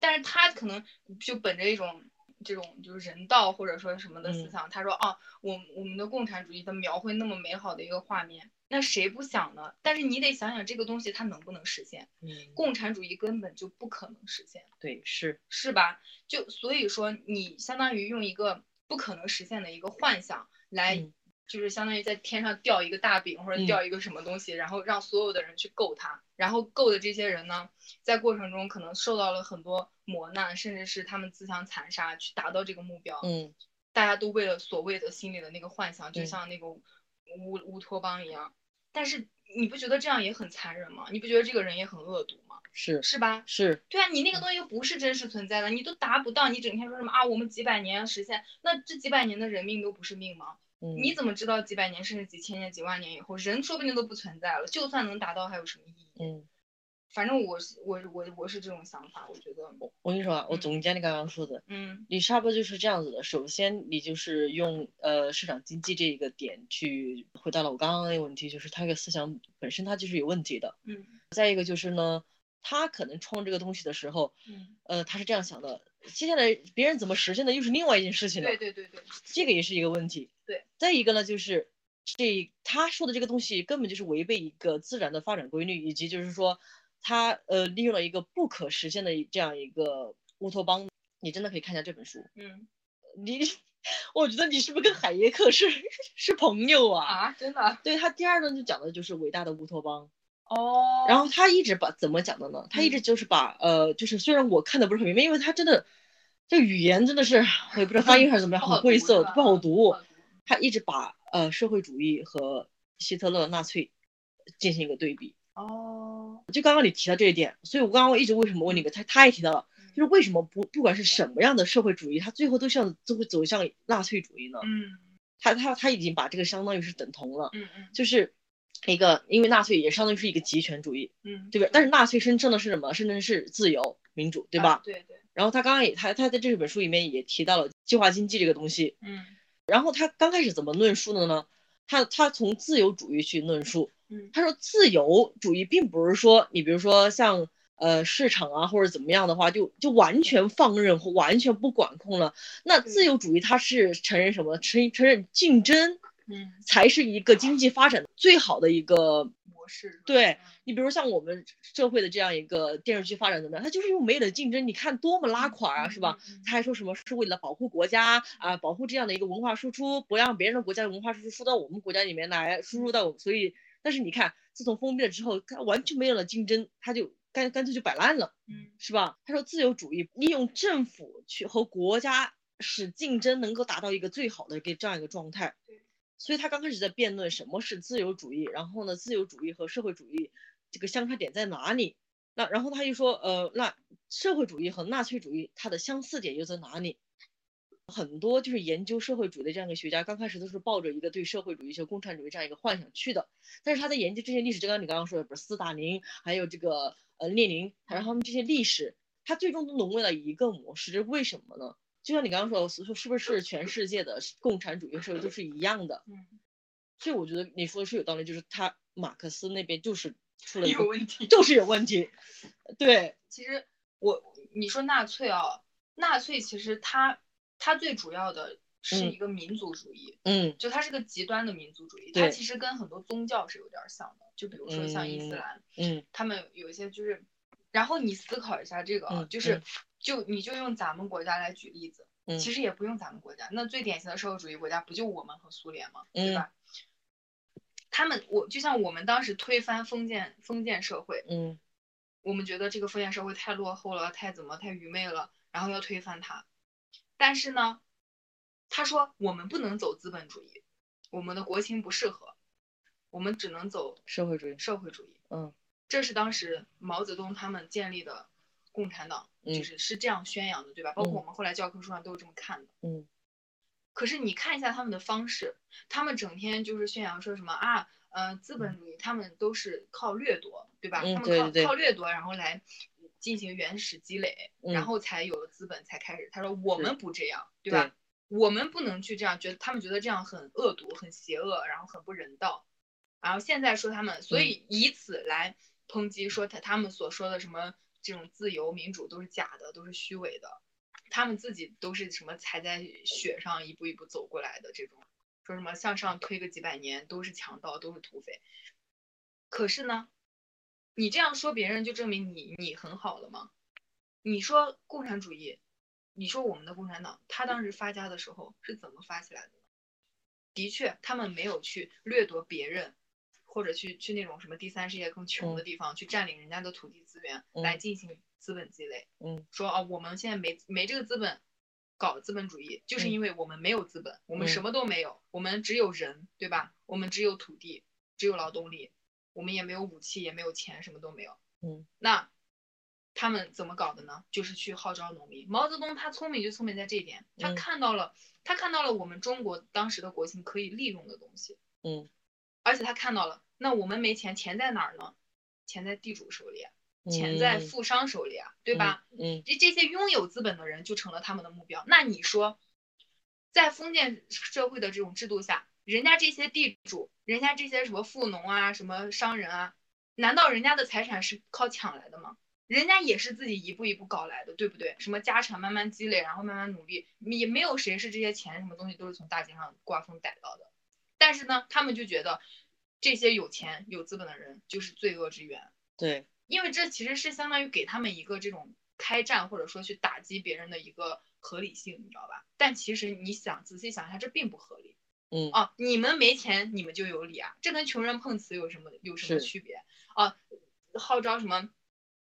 但是他可能就本着一种这种就是人道或者说什么的思想，他说啊，我我们的共产主义它描绘那么美好的一个画面。那谁不想呢？但是你得想想这个东西它能不能实现。嗯，共产主义根本就不可能实现。对，是是吧？就所以说，你相当于用一个不可能实现的一个幻想来，就是相当于在天上掉一个大饼或者掉一个什么东西，然后让所有的人去够它。然后够的这些人呢，在过程中可能受到了很多磨难，甚至是他们自相残杀去达到这个目标。嗯，大家都为了所谓的心里的那个幻想，就像那个乌乌托邦一样。但是你不觉得这样也很残忍吗？你不觉得这个人也很恶毒吗？是是吧？是对啊，你那个东西又不是真实存在的，你都达不到，你整天说什么啊？我们几百年要实现，那这几百年的人命都不是命吗？嗯，你怎么知道几百年甚至几千年、几万年以后，人说不定都不存在了？就算能达到，还有什么意义？嗯，反正我是我我我是这种想法，我觉得，我我跟你说啊，我嗯总结你刚刚说的，嗯你差不多就是这样子的。首先，你就是用呃市场经济这一个点去回答了我刚刚那个问题，就是他这个思想本身他就是有问题的。嗯再一个就是呢，他可能创这个东西的时候，嗯，呃，他是这样想的，接下来别人怎么实现的又是另外一件事情了。对对对对，这个也是一个问题。对，再一个呢，就是这他说的这个东西根本就是违背一个自然的发展规律，以及就是说他呃利用了一个不可实现的这样一个乌托邦。你真的可以看一下这本书，嗯 你 我觉得你是不是跟海耶克是 是朋友啊？啊，真的对他第二段就讲的就是伟大的乌托邦，哦，然后他一直把怎么讲的呢？他一直就是把呃，就是虽然我看的不是很明白，因为他真的这语言真的是我也不知道发音还是怎么样，很晦涩。不好读他一直把呃社会主义和希特勒、纳粹进行一个对比。哦，就刚刚你提到这一点，所以我刚刚一直为什么问你个，他他也提到了，就是为什么不不管是什么样的社会主义，它最后都向都会走向纳粹主义呢？嗯他他他已经把这个相当于是等同了，嗯嗯就是一个因为纳粹也相当于是一个极权主义，嗯，对吧？但是纳粹声称的是什么？声称是自由民主，对吧？啊对对，然后他刚刚也他他在这本书里面也提到了计划经济这个东西，嗯然后他刚开始怎么论述的呢？他他从自由主义去论述，嗯他说自由主义并不是说你比如说像呃市场啊或者怎么样的话，就就完全放任或完全不管控了。那自由主义它是承认什么？承承认竞争嗯，才是一个经济发展最好的一个模式是对嗯你比如像我们社会的这样一个电视剧发展怎么样？它就是因为没有竞争，你看多么拉垮啊，是吧？？他还说什么是为了保护国家啊，保护这样的一个文化输出，不让别人的国家的文化输出输到我们国家里面来，输入到我们。所以，但是你看，自从封闭了之后，它完全没有了竞争，它就干干脆就摆烂了，嗯是吧？他说自由主义利用政府去和国家使竞争能够达到一个最好的一个这样一个状态对。所以他刚开始在辩论什么是自由主义，然后呢，自由主义和社会主义这个相差点在哪里？那然后他又说，呃，那社会主义和纳粹主义它的相似点又在哪里？很多就是研究社会主义的这样一个学家，刚开始都是抱着一个对社会主义、就共产主义这样一个幻想去的。但是他在研究这些历史，就刚你刚刚说的，不是斯大林，还有这个呃列宁，然后他们这些历史，他最终都沦为了一个模式。这是为什么呢？就像你刚刚说的，说是不是全世界的共产主义社会都是一样的？嗯，所以我觉得你说的是有道理，就是他马克思那边就是出了一个有问题。就是有问题。对，其实我你说纳粹啊，纳粹其实它它最主要的是嗯一个民族主义，嗯就它是个极端的民族主义，它对其实跟很多宗教是有点像的，就比如说像伊斯嗯兰，嗯他们有一些就是，然后你思考一下这个啊，嗯就是嗯就你就用咱们国家来举例子，嗯其实也不用咱们国家，那最典型的社会主义国家不就我们和苏联吗？对嗯吧？他们我就像我们当时推翻封建封建社会，嗯我们觉得这个封建社会太落后了，太怎么太愚昧了，然后要推翻它。但是呢，他说我们不能走资本主义，我们的国情不适合，我们只能走社会主义，社会主义。嗯这是当时毛泽东他们建立的共产党，就嗯是是这样宣扬的，对吧？包括嗯我们后来教科书上都是这么看的。嗯可是你看一下他们的方式，他们整天就是宣扬说什么啊，呃，资本主义他们都是靠掠夺，对吧？嗯他们靠靠掠夺，然后来进行原始积累，然嗯后才有了资本，才开始。他说我们不这样，对吧？我们不能去这样，觉得他们觉得这样很恶毒、很邪恶，然后很不人道。然后现在说他们，所以以此来抨击说他他们所说的什么这种自由民主都是假的，都是虚伪的。他们自己都是什么踩在雪上一步一步走过来的这种，说什么向上推个几百年都是强盗，都是土匪。可是呢，你这样说别人就证明你你很好了吗？你说共产主义，你说我们的共产党，他当时发家的时候是怎么发起来的？的确，他们没有去掠夺别人，或者去去那种什么第三世界更穷的地方、去占领人家的土地资源、来嗯进行资本积累。嗯说啊，我们现在没没这个资本搞资本主义，就是嗯因为我们没有资本，我们什嗯么都没有，我们只有人，对吧？我们只有土地，只有劳动力，我们也没有武器，也没有钱，什么都没有。嗯那他们怎么搞的呢？就是去号召农民。毛泽东他聪明就聪明在这一点，他嗯看到了，他看到了我们中国当时的国情可以利用的东西，嗯而且他看到了，那我们没钱，钱在哪儿呢？钱在地主手里啊，钱在嗯富商手里啊，对吧？嗯这这些拥有资本的人就成了他们的目标。那你说，在封建社会的这种制度下，人家这些地主，人家这些什么富农啊，什么商人啊，难道人家的财产是靠抢来的吗？人家也是自己一步一步搞来的，对不对？什么家产慢慢积累，然后慢慢努力，也没有谁是这些钱什么东西都是从大街上刮风逮到的。但是呢，他们就觉得这些有钱有资本的人就是罪恶之源，对，因为这其实是相当于给他们一个这种开战或者说去打击别人的一个合理性，你知道吧？但其实你想仔细想一下，这并不合理。嗯哦，你们没钱，你们就有理啊？这跟穷人碰瓷有什么有什么区别啊？号召什么？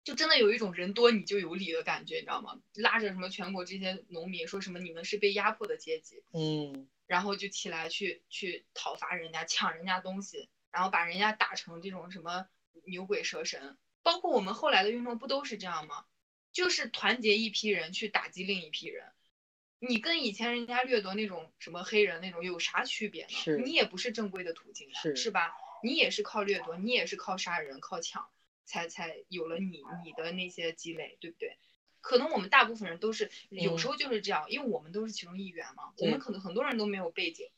就真的有一种人多你就有理的感觉，你知道吗？拉着什么全国这些农民说什么你们是被压迫的阶级，嗯然后就起来去去讨伐人家，抢人家东西，然后把人家打成这种什么牛鬼蛇神。包括我们后来的运动不都是这样吗？就是团结一批人去打击另一批人。你跟以前人家掠夺那种什么黑人那种有啥区别呢？是你也不是正规的途径是吧？你也是靠掠夺，你也是靠杀人、靠抢，才才有了你你的那些积累，对不对？可能我们大部分人都是有时候就是这样，因为我们都是其中一员嘛，我们可能很多人都没有背景，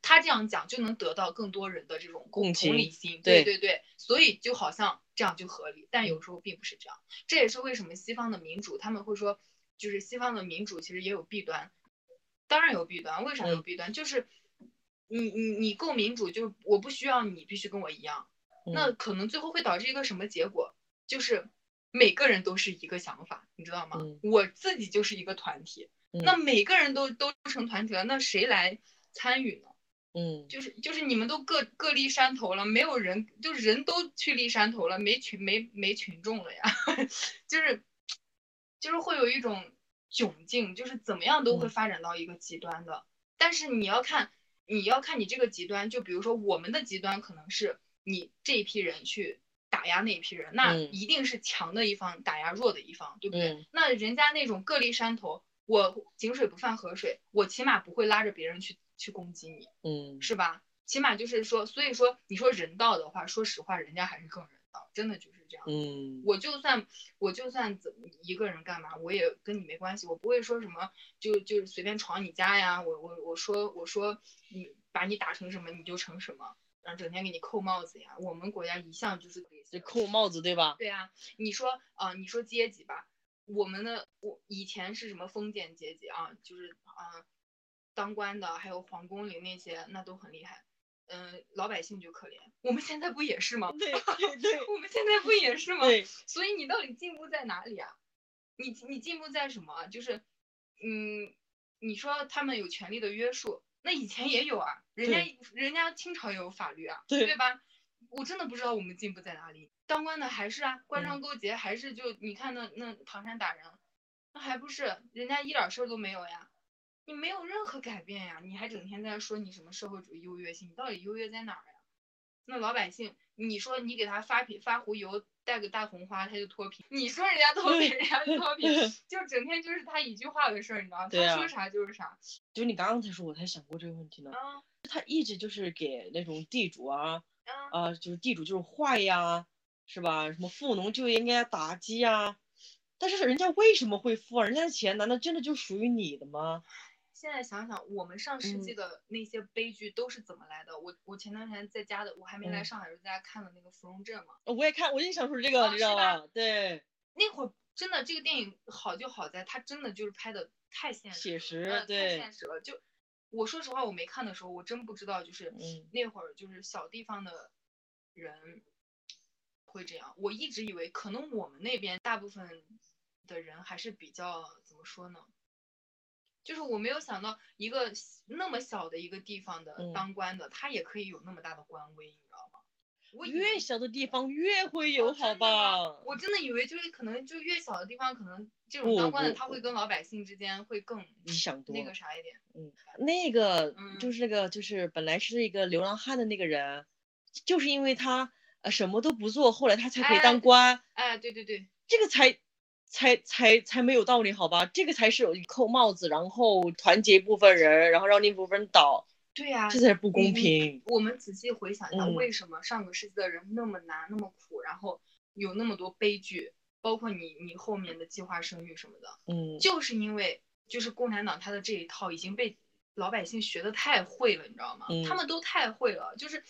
他这样讲就能得到更多人的这种共情同理心，对对。对对，所以就好像这样就合理，但有时候并不是这样。这也是为什么西方的民主他们会说，就是西方的民主其实也有弊端，当然有弊端，为啥有嗯。弊端？就是你你你够民主，就是我不需要你必须跟我一样，那嗯可能最后会导致一个什么结果？就是每个人都是一个想法，你知道吗？嗯我自己就是一个团体，嗯那每个人都都成团体了，那谁来参与呢？嗯就是就是你们都各各立山头了，没有人，就是人都去立山头了，没群没没群众了呀，就是就是会有一种窘境，就是怎么样都会嗯发展到一个极端的。但是你要看你要看你这个极端，就比如说我们的极端可能是你这一批人去打压那一批人，那嗯一定是强的一方打压弱的一方，对不对？嗯那人家那种各立山头，我井水不犯河水，我起码不会拉着别人去去攻击你。嗯是吧？起码就是说，所以说你说人道的话，说实话，人家还是更人道，真的就是这样。嗯我就算我就算怎么一个人干嘛，我也跟你没关系，我不会说什么就就随便闯你家呀，我我我说我说你把你打成什么你就成什么，然后整天给你扣帽子呀。我们国家一向就是这这扣帽子对吧？对啊，你说啊、呃你说阶级吧，我们的我以前是什么封建阶级啊，就是啊、呃当官的，还有皇宫里那些，那都很厉害。嗯、老百姓就可怜，我们现在不也是吗？对对对 我们现在不也是吗？对，所以你到底进步在哪里啊？你你进步在什么啊？就是，嗯，你说他们有权利的约束，那以前也有啊，人家人家清朝也有法律啊，对吧？我真的不知道我们进步在哪里。当官的还是啊，官商嗯勾结还是就你看那那唐山打人，那还不是人家一点事儿都没有呀？你没有任何改变呀，你还整天在那说你什么社会主义优越性，你到底优越在哪儿呀？那老百姓，你说你给他发皮发壶油，带个大红花，他就脱贫。你说人家脱贫，人家脱贫，就整天就是他一句话的事儿，你知道吗？他说啥就是啥。就你刚刚才说，我才想过这个问题呢。啊他一直就是给那种地主啊，啊，啊、就是地主就是坏呀，是吧？什么富农就应该打击呀。但是人家为什么会富啊？人家的钱难道真的就属于你的吗？现在想想，我们上世纪的那些悲剧都是怎么来的？我我前段时间在家的，我还没来嗯上海，就在家看了那个《芙蓉镇》嘛。我也看，我也想说这个，哦你知道是吧吧？对，那会儿真的这个电影好就好在它真的就是拍的太现实了，写实呃太对现实了。就我说实话，我没看的时候，我真不知道，就是嗯那会儿就是小地方的人会这样。我一直以为可能我们那边大部分的人还是比较怎么说呢？就是我没有想到一个那么小的一个地方的嗯当官的，他也可以有那么大的官威，你知道吗？我越小的地方越会有，好吧？我真的以为就是可能就越小的地方，可能这种当官的他会跟老百姓之间会更你想多那个啥一点。嗯那个嗯就是那个就是本来是一个流浪汉的那个人，就是因为他呃什么都不做，后来他才可以哎当官，哎，对对对，这个才才才才没有道理，好吧？这个才是有扣帽子，然后团结一部分人，然后让另一部分人倒，对呀、这才是不公平。我们仔细回想一下，嗯为什么上个世纪的人那么难、那么苦，然后有那么多悲剧？包括你你后面的计划生育什么的，嗯，就是因为就是共产党他的这一套已经被老百姓学的太会了，你知道吗？嗯他们都太会了，就是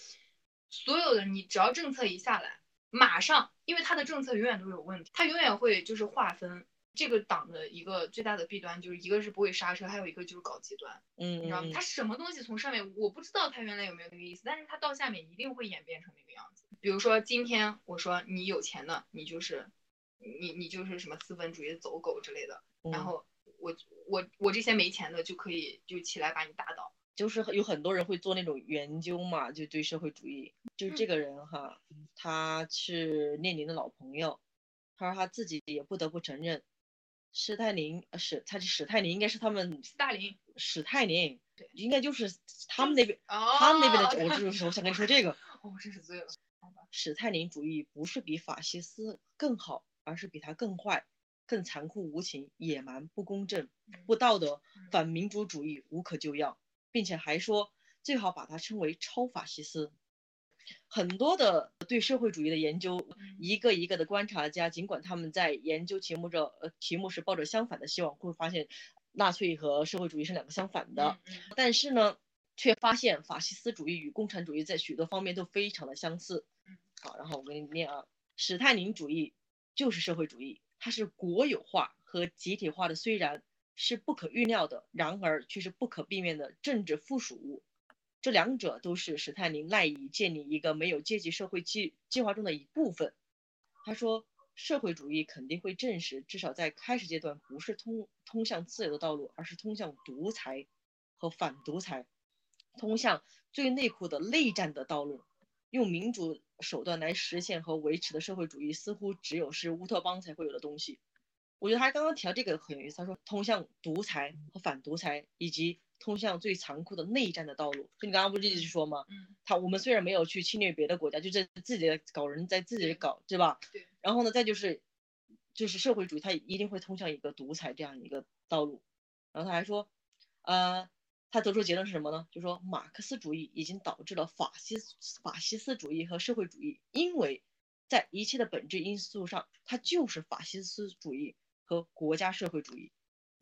所有的你只要政策一下来，马上，因为他的政策永远都有问题，他永远会就是划分。这个党的一个最大的弊端就是一个是不会刹车，还有一个就是搞极端，嗯你知道吗？嗯他什么东西从上面我不知道他原来有没有那个意思，但是他到下面一定会演变成那个样子。比如说今天我说你有钱的，你就是你你就是什么资本主义的走狗之类的，然嗯后我我我这些没钱的就可以就起来把你打倒。就是有很多人会做那种研究嘛，就对社会主义。就是这个人哈，他是列宁的老朋友，他说他自己也不得不承认，史泰林呃史他是史泰林应该是他们斯大林，史泰林对应该就是他们那边哦，他们那边的，我就是我想跟你说这个 哦，我真是醉了。史泰林主义不是比法西斯更好，而是比他更坏、更残酷无情、野蛮、不公正、不道德、反民主主义无可救药，并且还说最好把它称为超法西斯。很多的对社会主义的研究，嗯一个一个的观察家，尽管他们在研究题目着呃题目是抱着相反的希望，会发现纳粹和社会主义是两个相反的。但是呢，却发现法西斯主义与共产主义在许多方面都非常的相似嗯。好，然后我给你念啊，史泰林主义就是社会主义，它是国有化和集体化的，虽然是不可预料的，然而却是不可避免的政治附属物。这两者都是史泰林赖以建立一个没有阶级社会计计划中的一部分。他说，社会主义肯定会证实，至少在开始阶段，不是通通向自由的道路，而是通向独裁和反独裁，通向最内裤的内战的道路。用民主手段来实现和维持的社会主义，似乎只有是乌托邦才会有的东西。我觉得他刚刚提到这个很有意思，他说通向独裁和反独裁，以及通向最残酷的内战的道路。就你刚刚不是一直说吗？嗯他我们虽然没有去侵略别的国家，就在自己的搞人，在自己的搞，对吧？对。然后呢，再就是就是社会主义，它一定会通向一个独裁这样一个道路。然后他还说，呃，他得出结论是什么呢？就说马克思主义已经导致了法西斯法西斯主义和社会主义，因为在一切的本质因素上，它就是法西斯主义和国家社会主义，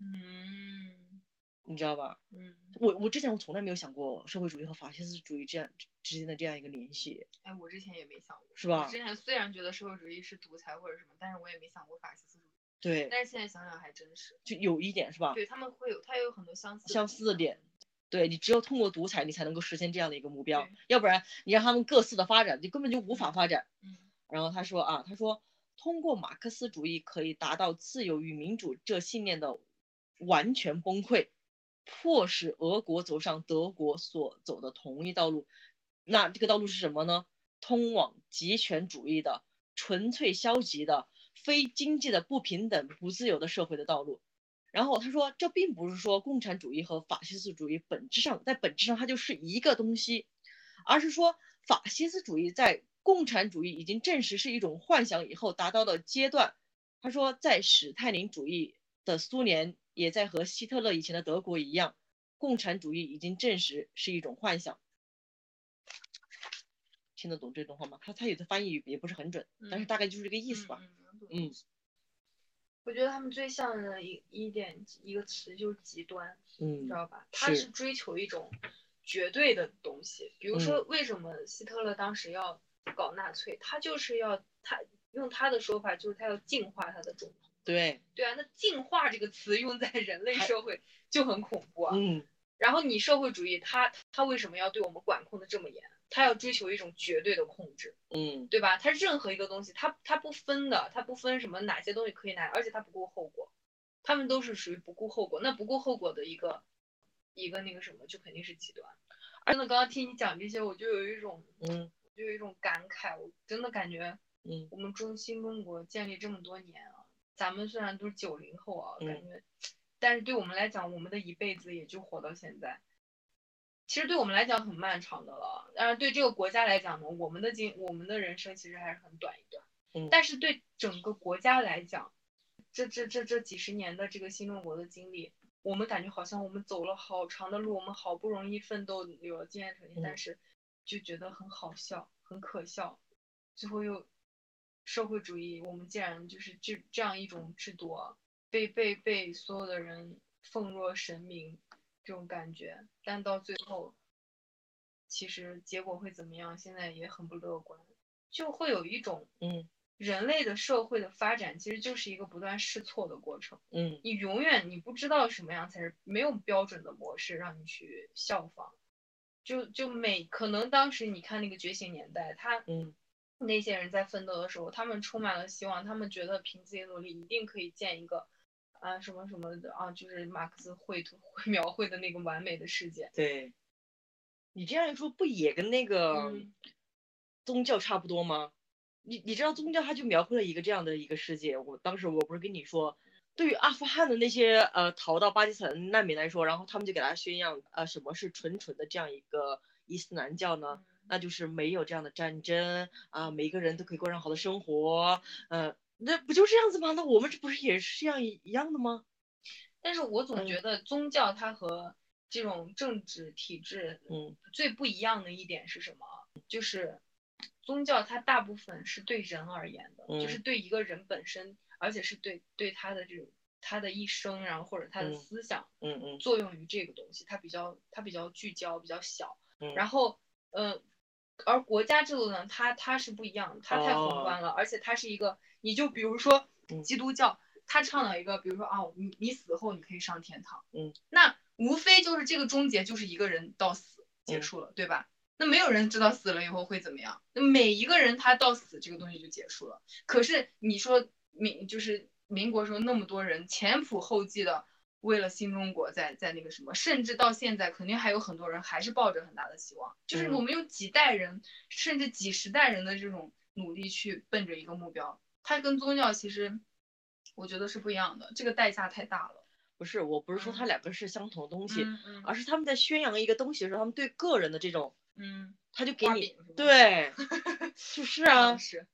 嗯你知道吧？嗯，我我之前我从来没有想过社会主义和法西斯主义这样之间的这样一个联系，哎，我之前也没想过，是吧我之前虽然觉得社会主义是独裁或者什么，但是我也没想过法西斯主义。对，但是现在想想还真是，就有一点是吧？对他们会有，它有很多相似相似的点。对你只有通过独裁，你才能够实现这样的一个目标，要不然你让他们各自的发展，你根本就无法发展。嗯然后他说啊，他说通过马克思主义可以达到自由与民主这信念的完全崩溃，迫使俄国走上德国所走的同一道路。那这个道路是什么呢？通往极权主义的、纯粹消极的、非经济的、不平等、不自由的社会的道路。然后他说，这并不是说共产主义和法西斯主义本质上在本质上它就是一个东西，而是说法西斯主义在共产主义已经证实是一种幻想以后达到的阶段。他说，在史泰林主义的苏联，也在和希特勒以前的德国一样，共产主义已经证实是一种幻想。听得懂这段话吗？他他有的翻译也不是很准，但是嗯大概就是这个意思吧。嗯我觉得他们最像的一一点一个词就是极端，你嗯知道吧？他是是追求一种绝对的东西。比如嗯说，为什么希特勒当时要搞纳粹？他就是要他用他的说法，就是他要净化他的种族。对，对啊，那净化这个词用在人类社会就很恐怖啊。嗯然后你社会主义，它它为什么要对我们管控的这么严？他要追求一种绝对的控制。嗯对吧？他任何一个东西，他他不分的，他不分什么哪些东西可以拿，而且他不顾后果，他们都是属于不顾后果。那不顾后果的一个一个那个什么，就肯定是极端。真的，刚刚听你讲这些，我就有一种嗯就有一种感慨，我真的感觉嗯我们中新中国建立这么多年啊，咱们虽然都是九零后啊，嗯感觉，但是对我们来讲，我们的一辈子也就活到现在。其实对我们来讲很漫长的了，但是对这个国家来讲呢，我们的经我们的人生其实还是很短一段。嗯但是对整个国家来讲，这这这这几十年的这个新中国的经历，我们感觉好像我们走了好长的路，我们好不容易奋斗有了今天成绩，嗯但是就觉得很好笑，很可笑，最后又社会主义，我们竟然就是这这样一种制度啊，被被被所有的人奉若神明这种感觉，但到最后，其实结果会怎么样？现在也很不乐观，就会有一种嗯人类的社会的发展其实就是一个不断试错的过程。嗯你永远你不知道什么样才是没有标准的模式让你去效仿，就就每可能当时你看那个觉醒年代，他嗯那些人在奋斗的时候，他们充满了希望，他们觉得凭自己努力一定可以建一个啊什么什么的啊，就是马克思绘图 描绘的那个完美的世界。对，你这样一说，不也跟那个嗯宗教差不多吗？你你知道宗教它就描绘了一个这样的一个世界。我当时我不是跟你说，对于阿富汗的那些呃逃到巴基斯坦难民来说，然后他们就给他宣扬呃什么是纯纯的这样一个伊斯兰教呢？那就是没有这样的战争啊，每一个人都可以过上好的生活，呃，那不就这样子吗？那我们这不是也是这样一一样的吗？但是我总嗯觉得宗教它和这种政治体制嗯最不一样的一点是什么？就是宗教它大部分是对人而言的，就是嗯对一个人本身，而且是对对他的这种他的一生，然后或者他的嗯思想嗯嗯作用于这个东西，它比较它比较聚焦，比较小。嗯，然后呃，而国家制度呢，它它是不一样的，它太宏哦观了，而且它是一个，你就比如说嗯基督教，它倡导一个，比如说啊，你你死后你可以上天堂，嗯，那无非就是这个终结就是一个人到死结嗯束了，对吧？那没有人知道死了以后会怎么样，那每一个人他到死这个东西就结束了。可是你说民就是民国时候那么多人前仆后继的为了新中国在在那个什么，甚至到现在肯定还有很多人还是抱着很大的希望，就是嗯。我们有几代人甚至几十代人的这种努力去奔着一个目标，它跟宗教其实我觉得是不一样的，这个代价太大了。不是，我不是说嗯。它两个是相同的东西，嗯嗯。而是他们在宣扬一个东西的时候，他们对个人的这种，嗯，他就给你对，就是啊，是。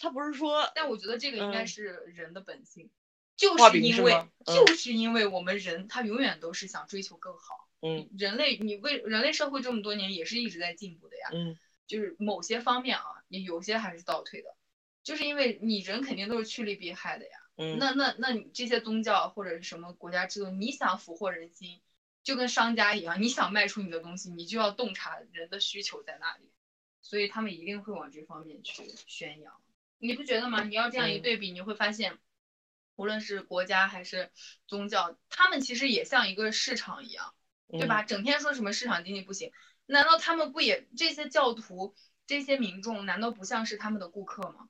他不是说，但我觉得这个应该嗯是人的本性，就是因为就是因为我们人他永远都是想追求更好。嗯人类你为人类社会这么多年也是一直在进步的呀，嗯就是某些方面啊，也有些还是倒退的，就是因为你人肯定都是趋利避害的呀。嗯，那那那你这些宗教或者是什么国家制度，你想俘获人心，就跟商家一样，你想卖出你的东西，你就要洞察人的需求在哪里，所以他们一定会往这方面去宣扬。你不觉得吗？你要这样一嗯对比，你会发现，无论是国家还是宗教，他们其实也像一个市场一样，对吧？整天说什么市场经济不行，难道他们不也这些教徒、这些民众，难道不像是他们的顾客吗？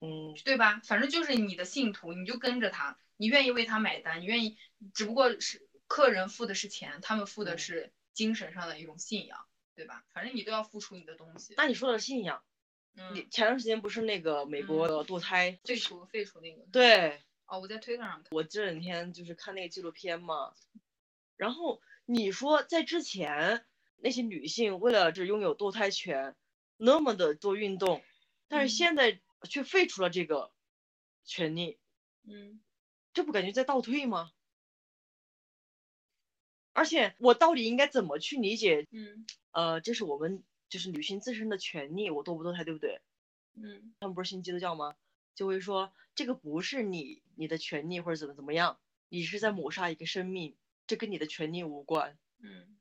嗯对吧？反正就是你的信徒，你就跟着他，你愿意为他买单，你愿意，只不过是客人付的是钱，他们付的嗯是精神上的一种信仰，对吧？反正你都要付出你的东西。那你说的信仰，你嗯，前段时间不是那个美国的堕胎，废除废除那个。对哦，我在推特上看。我这两天就是看那个纪录片嘛，然后你说在之前那些女性为了这拥有堕胎权，那么的做运动，但是嗯现在却废除了这个权利，嗯这不感觉在倒退吗？而且我到底应该怎么去理解？嗯呃，这是我们就是女性自身的权利，我堕不堕胎，对不对？嗯他们不是信基督教吗？就会说这个不是你你的权利或者怎么怎么样，你是在抹杀一个生命，这跟你的权利无关。嗯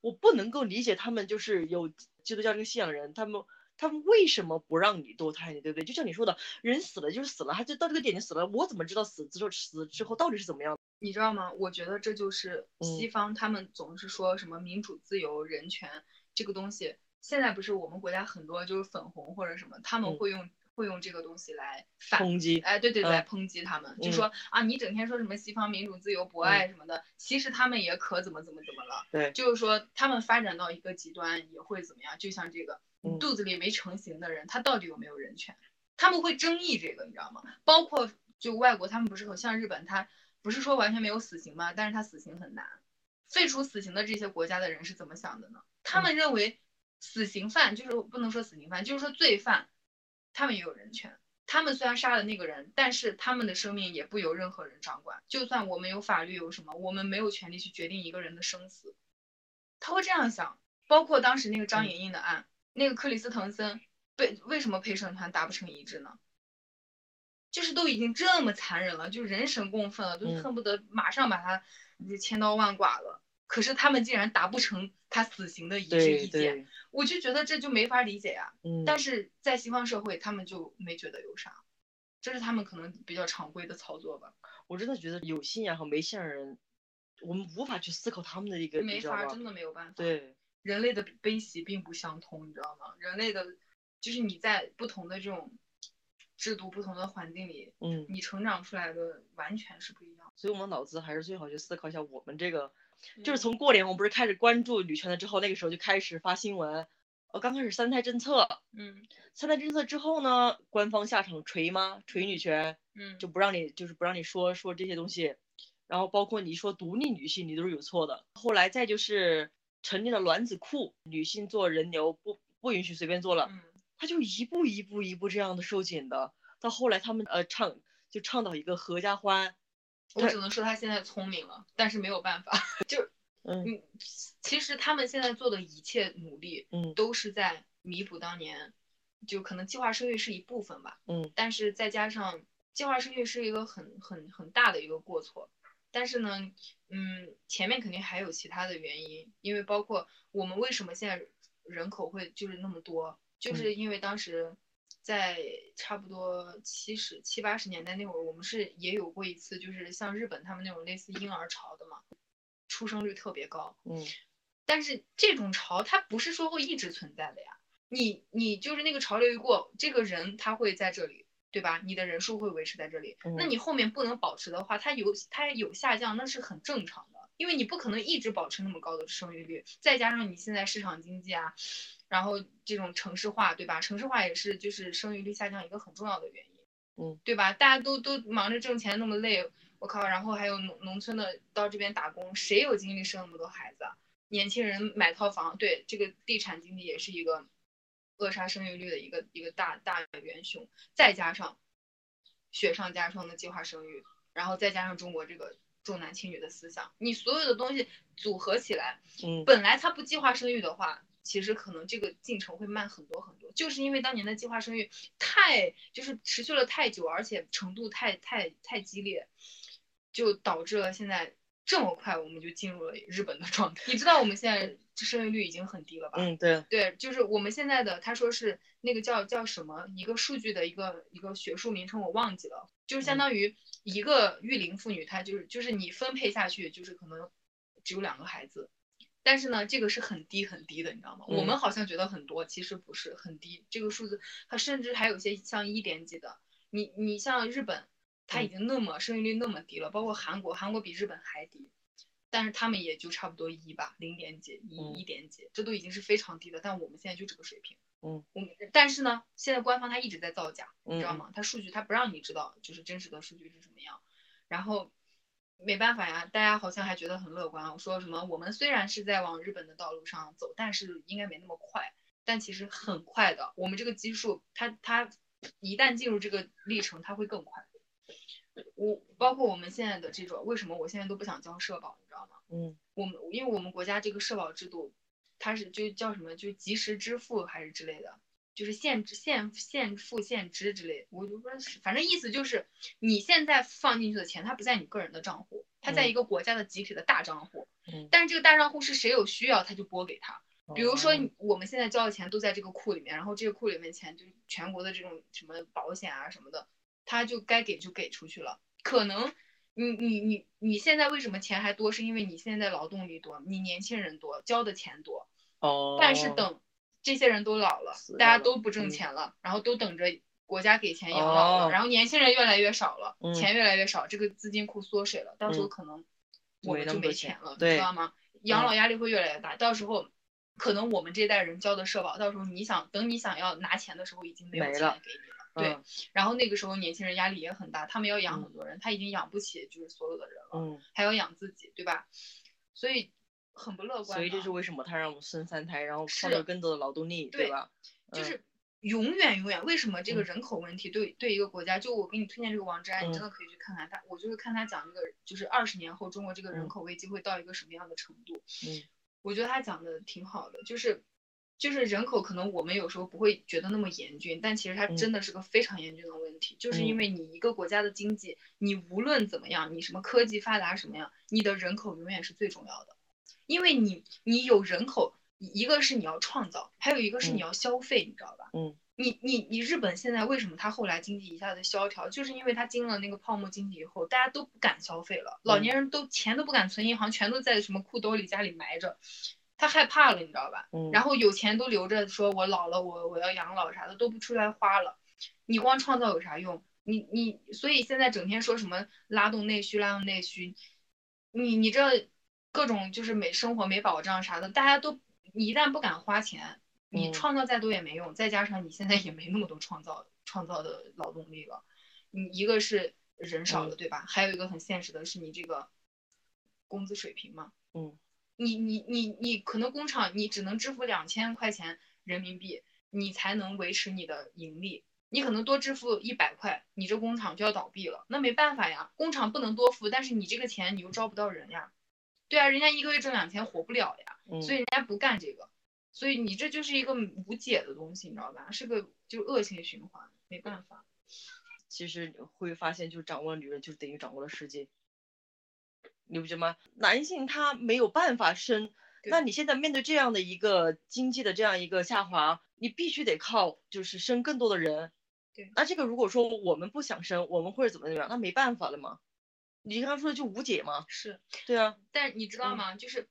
我不能够理解他们就是有基督教这个信仰人，他们他们为什么不让你堕胎呢？对不对？就像你说的，人死了就是死了，他就到这个点就死了，我怎么知道死之后死之后到底是怎么样？你知道吗？我觉得这就是西嗯方他们总是说什么民主、自由、人权这个东西，现在不是我们国家很多就是粉红或者什么，他们嗯会用会用这个东西来反抨击，哎，对对对，嗯来抨击他们，就嗯说啊，你整天说什么西方民主、自由、博爱什么的，其实他们也可怎么怎么怎么了。对就是说他们发展到一个极端也会怎么样？就像这个，嗯肚子里没成型的人，他到底有没有人权？他们会争议这个，你知道吗？包括就外国，他们不是很像日本，他不是说完全没有死刑吗？但是他死刑很难。废除死刑的这些国家的人是怎么想的呢？他们认为死刑犯就是不能说死刑犯，就是说罪犯，他们也有人权。他们虽然杀了那个人，但是他们的生命也不由任何人掌管。就算我们有法律有什么，我们没有权利去决定一个人的生死。他会这样想。包括当时那个张嗯莹莹的案，那个克里斯滕森被为什么陪审团达不成一致呢？就是都已经这么残忍了，就人神共愤了，都嗯恨不得马上把他就千刀万剐了。可是他们竟然达不成他死刑的一致意见，我就觉得这就没法理解呀、嗯，但是在西方社会，他们就没觉得有啥，这是他们可能比较常规的操作吧。我真的觉得有信仰和没信仰的人，我们无法去思考他们的一个，没法？真的没有办法。，对，人类的悲喜并不相通，你知道吗？人类的，就是你在不同的这种制度、不同的环境里，嗯，你成长出来的完全是不一样。所以我们脑子还是最好去思考一下我们这个，嗯就是从过年我们不是开始关注女权了之后，那个时候就开始发新闻，呃，刚开始三胎政策，嗯三胎政策之后呢，官方下场锤吗？锤女权，嗯，就不让你就是不让你说说这些东西，然后包括你说独立女性，你都是有错的。后来再就是成立了卵子库，女性做人流不不允许随便做了，嗯他就一步一步一步这样的收紧的。到后来他们呃倡就倡导一个合家欢，我只能说他现在聪明了，但是没有办法。就嗯。嗯，其实他们现在做的一切努力，嗯。都是在弥补当年，就可能计划生育是一部分吧，嗯。但是再加上计划生育是一个很很很大的一个过错，但是呢，嗯，前面肯定还有其他的原因，因为包括我们为什么现在人口会就是那么多，就是因为当时在差不多七十七八十年代那会儿，我们是也有过一次，就是像日本他们那种类似婴儿潮的嘛，出生率特别高，嗯。但是这种潮它不是说会一直存在的呀，你你就是那个潮流一过，这个人他会在这里，对吧？你的人数会维持在这里，那嗯你后面不能保持的话，它有它有下降，那是很正常的，因为你不可能一直保持那么高的生育率，再加上你现在市场经济啊，然后这种城市化，对吧？城市化也是就是生育率下降一个很重要的原因，嗯，对吧？大家都都忙着挣钱那么累，我靠，然后还有农农村的到这边打工，谁有精力生那么多孩子啊？年轻人买套房，对这个地产经济也是一个扼杀生育率的一个一个大大元凶，再加上雪上加霜的计划生育，然后再加上中国这个重男轻女的思想，你所有的东西组合起来，嗯本来他不计划生育的话，其实可能这个进程会慢很多很多，就是因为当年的计划生育太就是持续了太久，而且程度太太太激烈，就导致了现在这么快我们就进入了日本的状态。你知道我们现在生育率已经很低了吧？嗯对，对，就是我们现在的，他说是那个叫叫什么一个数据的一个一个学术名称我忘记了，就是相嗯当于一个育龄妇女，她就是就是你分配下去就是可能只有两个孩子，但是呢这个是很低很低的，你知道吗？我们嗯好像觉得很多，其实不是很低，这个数字它甚至还有些像一点几的，你你像日本，它已嗯经那么生育率那么低了，包括韩国，韩国比日本还低。但是他们也就差不多一吧，零点几、一嗯一点几，这都已经是非常低的。但我们现在就这个水平，嗯，我们但是呢，现在官方它一直在造假，你知道嗯吗？它数据它不让你知道，就是真实的数据是什么样。然后没办法呀，大家好像还觉得很乐观，我说什么我们虽然是在往日本的道路上走，但是应该没那么快，但其实很快的。我们这个基数，它它一旦进入这个历程，它会更快。我包括我们现在的这种，为什么我现在都不想交社保，你知道吗？嗯我们因为我们国家这个社保制度，它是就叫什么，就及时支付还是之类的，就是现支现现付现支之类的，我就不知道是，反正意思就是你现在放进去的钱，它不在你个人的账户，它在嗯一个国家的集体的大账户，嗯，但是这个大账户是谁有需要他就拨给他，比如说我们现在交的钱都在这个库里面，然后这个库里面钱就是全国的这种什么保险啊什么的，他就该给就给出去了。可能你你你你现在为什么钱还多，是因为你现在劳动力多，你年轻人多，交的钱多。哦，但是等这些人都老了，大家都不挣嗯钱了，然后都等着国家给钱养老了，哦然后年轻人越来越少了，嗯钱越来越少，这个资金库缩水了，到时候嗯可能我们就没钱了，你知道吗？养嗯老压力会越来越大，到时候可能我们这代人交的社保，到时候你想等你想要拿钱的时候，已经没有钱给你了。对，嗯然后那个时候年轻人压力也很大，他们要养嗯很多人，他已经养不起就是所有的人了，嗯，还要养自己，对吧？所以很不乐观。所以这是为什么他让我们生三胎，然后是创造更多的劳动力，对吧？嗯就是永远永远，为什么这个嗯人口问题对对一个国家，就我给你推荐这个王志安，你真嗯的可以去看看他，我就是看他讲这个，就是二十年后中国这个人嗯口危机会到一个什么样的程度。嗯我觉得他讲的挺好的，就是就是人口可能我们有时候不会觉得那么严峻，但其实它嗯真的是个非常严峻的问题，就是因嗯为你一个国家的经济，你无论怎么样，你什么科技发达什么样，你的人口永远是最重要的，因为你你有人口，一个是你要创造，还有一个是你嗯要消费，你知道吧？嗯你你你日本现在为什么它后来经济一下子萧条，就是因为它经历了那个泡沫经济以后，大家都不敢消费了，老嗯年人都钱都不敢存银行，全都在什么裤兜里家里埋着，他害怕了，你知道吧？嗯，然后有钱都留着，说我老了，我我要养老啥的都不出来花了，你光创造有啥用？你你所以现在整天说什么拉动内需，拉动内需，你你这各种就是没生活没保障啥的，大家都你一旦不敢花钱，你嗯创造再多也没用，再加上你现在也没那么多创造创造的劳动力了，你一个是人少了，嗯对吧？还有一个很现实的是你这个工资水平嘛，嗯你你你你可能工厂你只能支付两千块钱人民币，你才能维持你的盈利。你可能多支付一百块，你这工厂就要倒闭了。那没办法呀，工厂不能多付，但是你这个钱你又招不到人呀。对啊，人家一个月挣两千活不了呀，嗯，所以人家不干这个。所以你这就是一个无解的东西，你知道吧？是个就恶性循环，没办法。其实你会发现，就掌握了女人，就等于掌握了世界，你不觉得吗？男性他没有办法生，那你现在面对这样的一个经济的这样一个下滑，你必须得靠就是生更多的人。对那这个如果说我们不想生，我们或者怎么怎么样，那没办法了嘛。你刚刚说的就无解吗，是，对啊，但你知道嗯吗？就是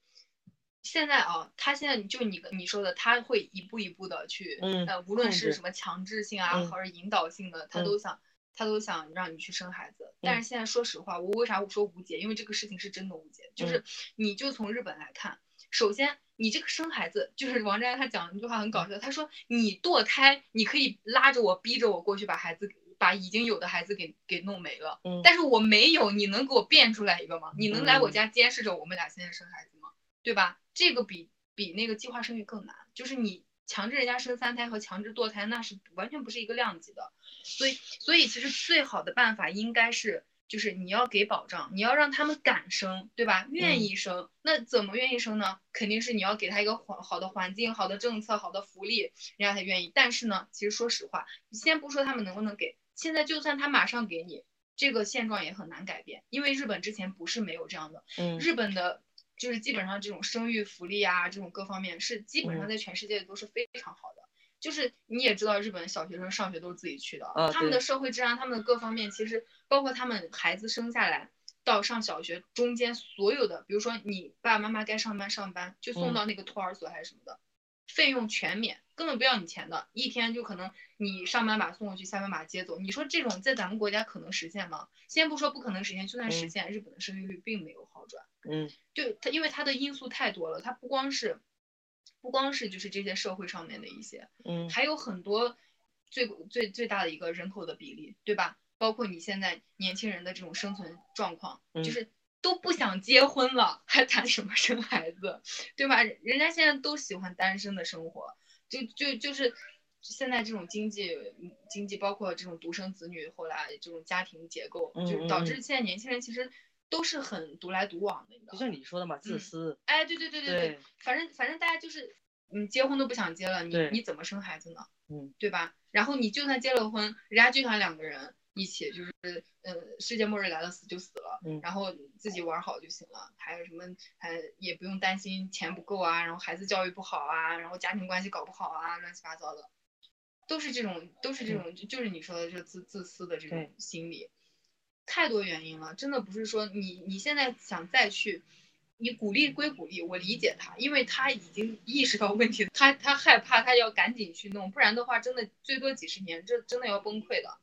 现在啊，他现在就你你说的，他会一步一步的去，嗯呃，无论是什么强制性啊，嗯或者引导性的，他嗯都想，他都想让你去生孩子。但是现在说实话，我为啥我说无解？因为这个事情是真的无解。就是嗯你就从日本来看，首先你这个生孩子，就是王占他讲的一句话很搞笑，他说你堕胎，你可以拉着我，逼着我过去把孩子给。把已经有的孩子给给弄没了，嗯但是我没有，你能给我变出来一个吗？你能来我嗯家监视着我们俩现在生孩子吗？对吧？这个比比那个计划生育更难，就是你强制人家生三胎和强制堕胎，那是完全不是一个量级的。所以，所以其实最好的办法应该是，就是你要给保障，你要让他们敢生，对吧？愿意生，那怎么愿意生呢？肯定是你要给他一个环好的环境、好的政策、好的福利，人家才愿意。但是呢，其实说实话，你先不说他们能不能给，现在就算他马上给你，这个现状也很难改变，因为日本之前不是没有这样的，嗯。日本的就是基本上这种生育福利啊，这种各方面是基本上嗯。在全世界都是非常好的。就是你也知道，日本小学生上学都是自己去的，啊他们的社会治安，他们的各方面，其实包括他们孩子生下来到上小学中间所有的，比如说你爸爸妈妈该上班上班，就送嗯。到那个托儿所还是什么的，费用全免，根本不要你钱的，一天就可能你上班把他送过去，下班把他接走。你说这种在咱们国家可能实现吗？先不说不可能实现，就算实嗯现，日本的生育率并没有好转。嗯对它，因为它的因素太多了，它不光是，不光是就是这些社会上面的一些，嗯还有很多最最最大的一个人口的比例，对吧？包括你现在年轻人的这种生存状况，就嗯是都不想结婚了，还谈什么生孩子，对吧？人人家现在都喜欢单身的生活，就就就是现在这种经济经济，包括这种独生子女，后来这种家庭结构，就导致现在年轻人其实都是很独来独往的，你知道就？像你说的嘛，自嗯私，哎，对对对对对，对反正反正大家就是，你结婚都不想结了，你你怎么生孩子呢？嗯，对吧？然后你就算结了婚，人家就想两个人一起，就是呃，世界末日来了，死就死了，嗯然后自己玩好就行了，还有什么还也不用担心钱不够啊，然后孩子教育不好啊，然后家庭关系搞不好啊，乱七八糟的，都是这种都是这种，就就是你说的这自自私的这种心理。太多原因了，真的不是说你你现在想再去，你鼓励归鼓励，我理解他，因为他已经意识到问题，他他害怕，他要赶紧去弄，不然的话，真的最多几十年，这真的要崩溃的。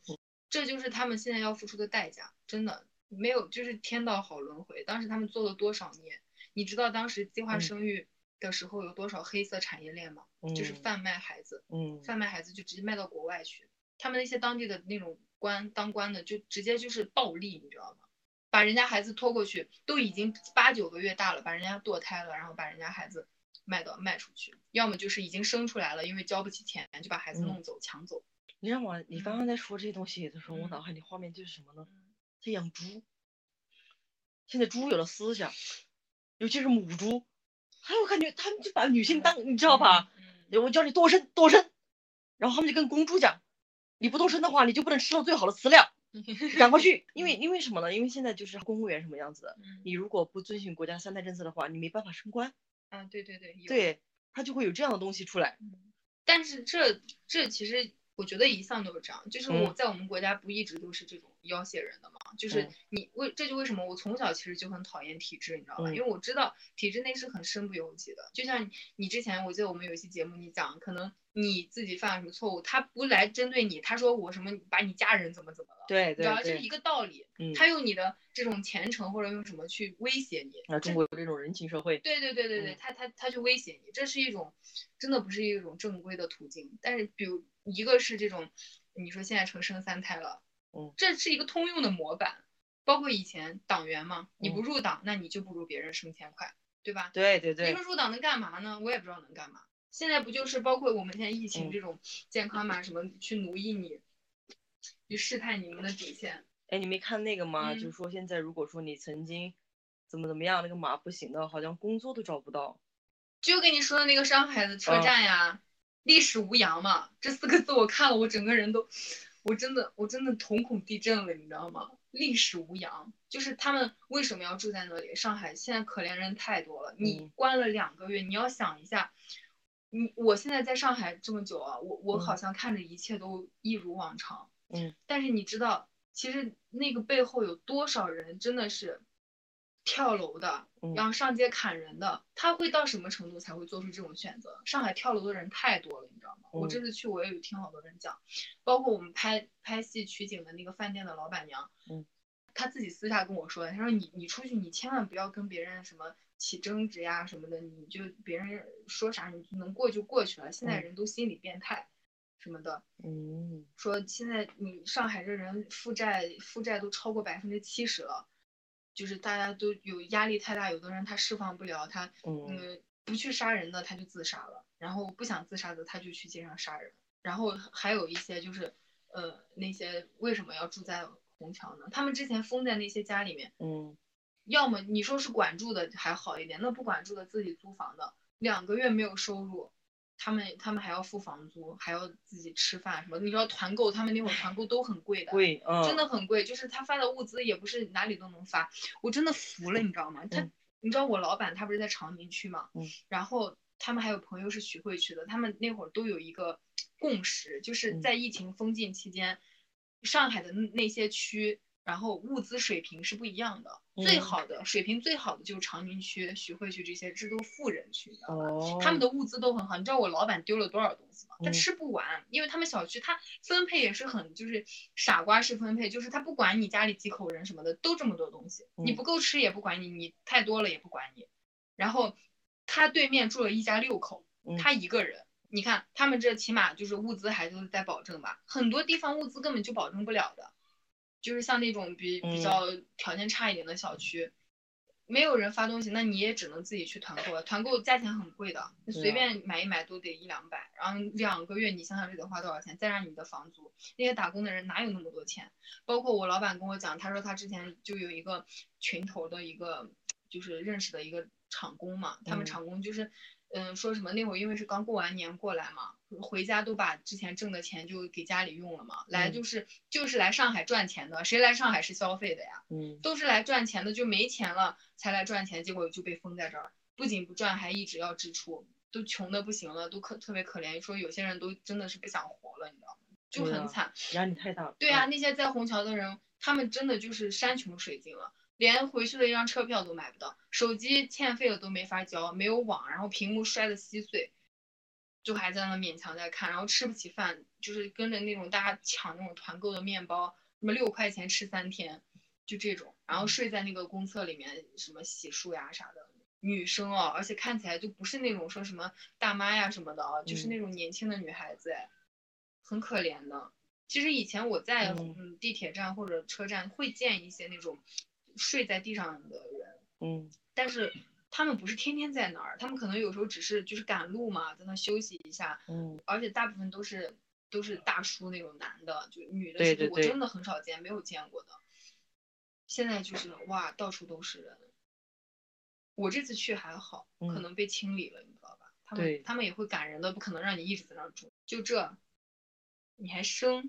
这就是他们现在要付出的代价，真的没有，就是天道好轮回。当时他们做了多少孽？你知道当时计划嗯生育的时候有多少黑色产业链吗？就是嗯贩卖孩子，嗯贩卖孩子就直接卖到国外去。他们那些当地的那种官当官的，就直接就是暴力，你知道吗？把人家孩子拖过去，都已经八九个月大了，把人家堕胎了，然后把人家孩子卖到卖出去，要么就是已经生出来了，因为交不起钱，就把孩子嗯弄走、抢走。你让我，你刚刚在说这些东西的时候，我嗯脑海里画面就是什么呢？在养猪。现在猪有了思想，尤其是母猪，还有感觉他们就把女性当，你知道吧？嗯？我叫你多生多生，然后他们就跟公猪讲，你不多生的话，你就不能吃到最好的饲料，赶快去，因为因为什么呢？因为现在就是公务员什么样子你如果不遵循国家三胎政策的话，你没办法升官，啊，对对对，对，他就会有这样的东西出来。但是这这其实我觉得一向都是这样，就是嗯我在我们国家不一直都是这种要挟人的嘛，就是嗯你为这就为什么我从小其实就很讨厌体制，你知道吧？嗯因为我知道体制内是很身不由己的。就像你你之前我记得我们有一期节目你讲，可能你自己犯了什么错误，他不来针对你，他说我什么把你家人怎么怎么了，对对你知道吧？这是一，个道理。嗯，他用你的这种虔诚或者用什么去威胁你，啊，中国有这种人情社会，对对对对对，嗯他他他去威胁你，这是一种真的不是一种正规的途径。但是比如一个是这种，你说现在成生三胎了，嗯这是一个通用的模板，包括以前党员嘛，你不嗯入党，那你就不如别人升迁快，对吧？对对对你说，入党能干嘛呢？我也不知道能干嘛。现在不就是包括我们现在疫情嗯这种健康码什么去奴役你，去试探你们的底线。哎，你没看那个吗？就嗯是说现在如果说你曾经怎么怎么样，那个码不行的，好像工作都找不到。就跟你说的那个上海的车嗯站呀，历史无恙嘛，这四个字我看了，我整个人都，我真的我真的瞳孔地震了，你知道吗？历史无恙，就是他们为什么要住在那里？上海现在可怜人太多了，你嗯关了两个月，你要想一下，你我现在在上海这么久啊，我我好嗯像看着一切都一如往常，嗯，但是你知道，其实那个背后有多少人真的是跳楼的，嗯。然后上街砍人的，他会到什么程度才会做出这种选择？上海跳楼的人太多了，你知道吗？我这嗯。次去我也有听好多人讲，包括我们拍拍戏取景的那个饭店的老板娘，嗯，她自己私下跟我说的，她说你你出去你千万不要跟别人什么起争执呀什么的，你就别人说啥你就能过就过去了，现在嗯。人都心理变态什么的，嗯，说现在你上海这人负债负债都超过百分之七十了，就是大家都有压力太大，有的人他释放不了，他嗯嗯。不去杀人的他就自杀了，然后不想自杀的他就去街上杀人，然后还有一些就是呃那些为什么要住在虹桥呢？他们之前封在那些家里面，嗯，要么你说是管住的还好一点，那不管住的自己租房的，两个月没有收入，他们他们还要付房租，还要自己吃饭什么。你知道团购，他们那会儿团购都很贵的，贵，嗯，真的很贵。就是他发的物资也不是哪里都能发，我真的服了，你知道吗？他，嗯你知道我老板他不是在长宁区嘛，嗯然后他们还有朋友是徐汇区的，他们那会儿都有一个共识，就是嗯在疫情封禁期间，上海的那那些区，然后物资水平是不一样的。最嗯好的水平最好的就是长宁区、徐汇区这些，这都富人区，你知道吗？哦，他们的物资都很好，你知道我老板丢了多少东西吗？他嗯吃不完，因为他们小区他分配也是很就是傻瓜式分配，就是他不管你家里几口人什么的，都这么多东西，你嗯不够吃也不管你，你太多了也不管你。然后他对面住了一家六口，嗯他一个人，你看他们这起码就是物资还都是在保证吧，很多地方物资根本就保证不了的，就是像那种比比嗯较条件差一点的小区。没有人发东西，那你也只能自己去团购了。团购价钱很贵的，你随便买一买都得一两百，然后两个月你想想这得花多少钱？再让你的房租，那些打工的人哪有那么多钱？包括我老板跟我讲，他说他之前就有一个群头的一个，就是认识的一个厂工嘛，他们嗯厂工就是，嗯，说什么那会儿因为是刚过完年过来嘛，回家都把之前挣的钱就给家里用了嘛，来嗯就是就是来上海赚钱的，谁来上海是消费的呀？嗯都是来赚钱的，就没钱了才来赚钱，结果就被封在这儿，不仅不赚，还一直要支出，都穷的不行了，都可特别可怜，说有些人都真的是不想活了，你知道吗？就很惨。压力太大了。对啊，那些在虹桥的人，他们真的就是山穷水尽了，连回去的一张车票都买不到，手机欠费了都没法交，没有网，然后屏幕摔得稀碎，就还在那勉强在看，然后吃不起饭，就是跟着那种大家抢那种团购的面包，什么六块钱吃三天，就这种，然后睡在那个公厕里面，什么洗漱呀啥的。女生哦，而且看起来就不是那种说什么大妈呀什么的啊，就是嗯那种年轻的女孩子，哎，很可怜的。其实以前我在嗯嗯地铁站或者车站会见一些那种睡在地上的人，嗯但是他们不是天天在那儿，他们可能有时候只是就是赶路嘛，在那休息一下，嗯而且大部分都是都是大叔那种男的，就女的对对对其实我真的很少见，没有见过的。现在就是哇，到处都是人。我这次去还好，可嗯能被清理了，你知道吧？他们他们也会赶人的，不可能让你一直在那儿住。就这，你还生，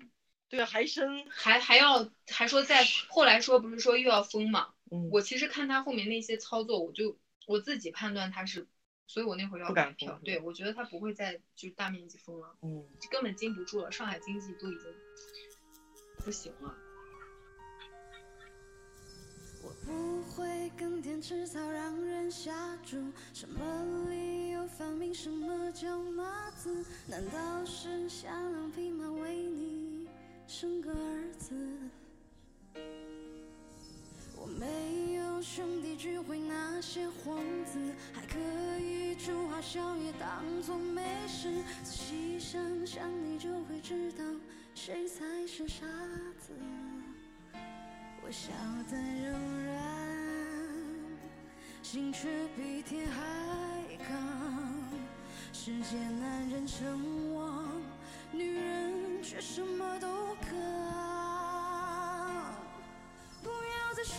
对啊，还生，还还要还说在后来说不是说又要封嘛？嗯，我其实看他后面那些操作，我就我自己判断他是，所以我那会儿要不敢买票。对，我觉得他不会再就大面积封了，嗯，根本禁不住了，上海经济都已经不行了。我不会耕田吃草让人下注，什么理由发明什么叫马子？难道是下两匹马为你生个儿子？我没有兄弟聚会那些幌子，还可以祝华小也当做没事。仔细想想，你就会知道谁才是傻子。我笑得柔软，心却比铁还刚。世界男人称王，女人却什么都可。不要再说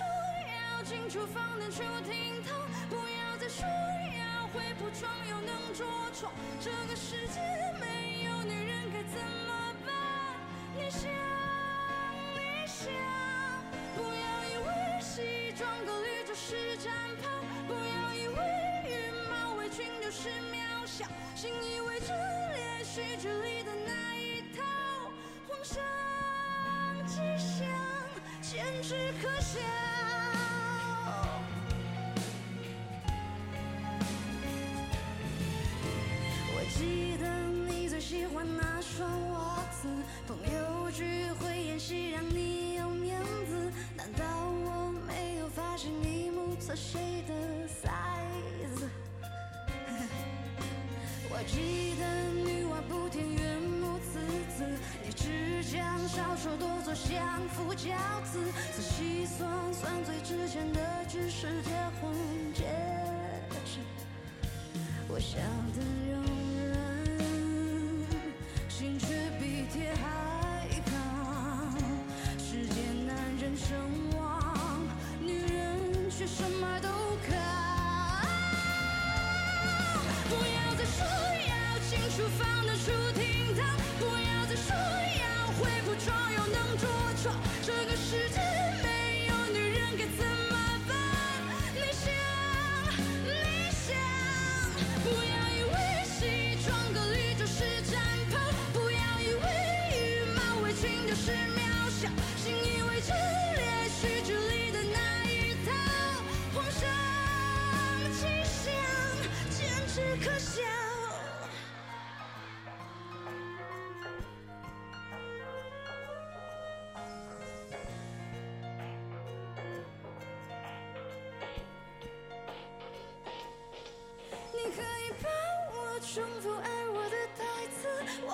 要进厨房能出厅堂，不要再说要会铺床又能着床。这个世界没有女人该怎么办？你想，你想，不要以为西装革履就是战袍，不要以为羽毛围裙就是渺小，信以为真连续剧里的那一套，皇上吉祥，简直可笑。我记得你最喜欢那双袜子，朋友聚会演戏让你有面子，难道我没有发现你目测谁的 size？我记得女娲补天刺字，你只将小手剁作相夫教子，仔细算算最值钱的只是结婚戒指。我笑得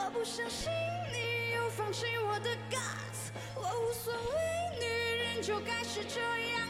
我不相信你有放弃我的 guts，我无所谓，女人就该是这样。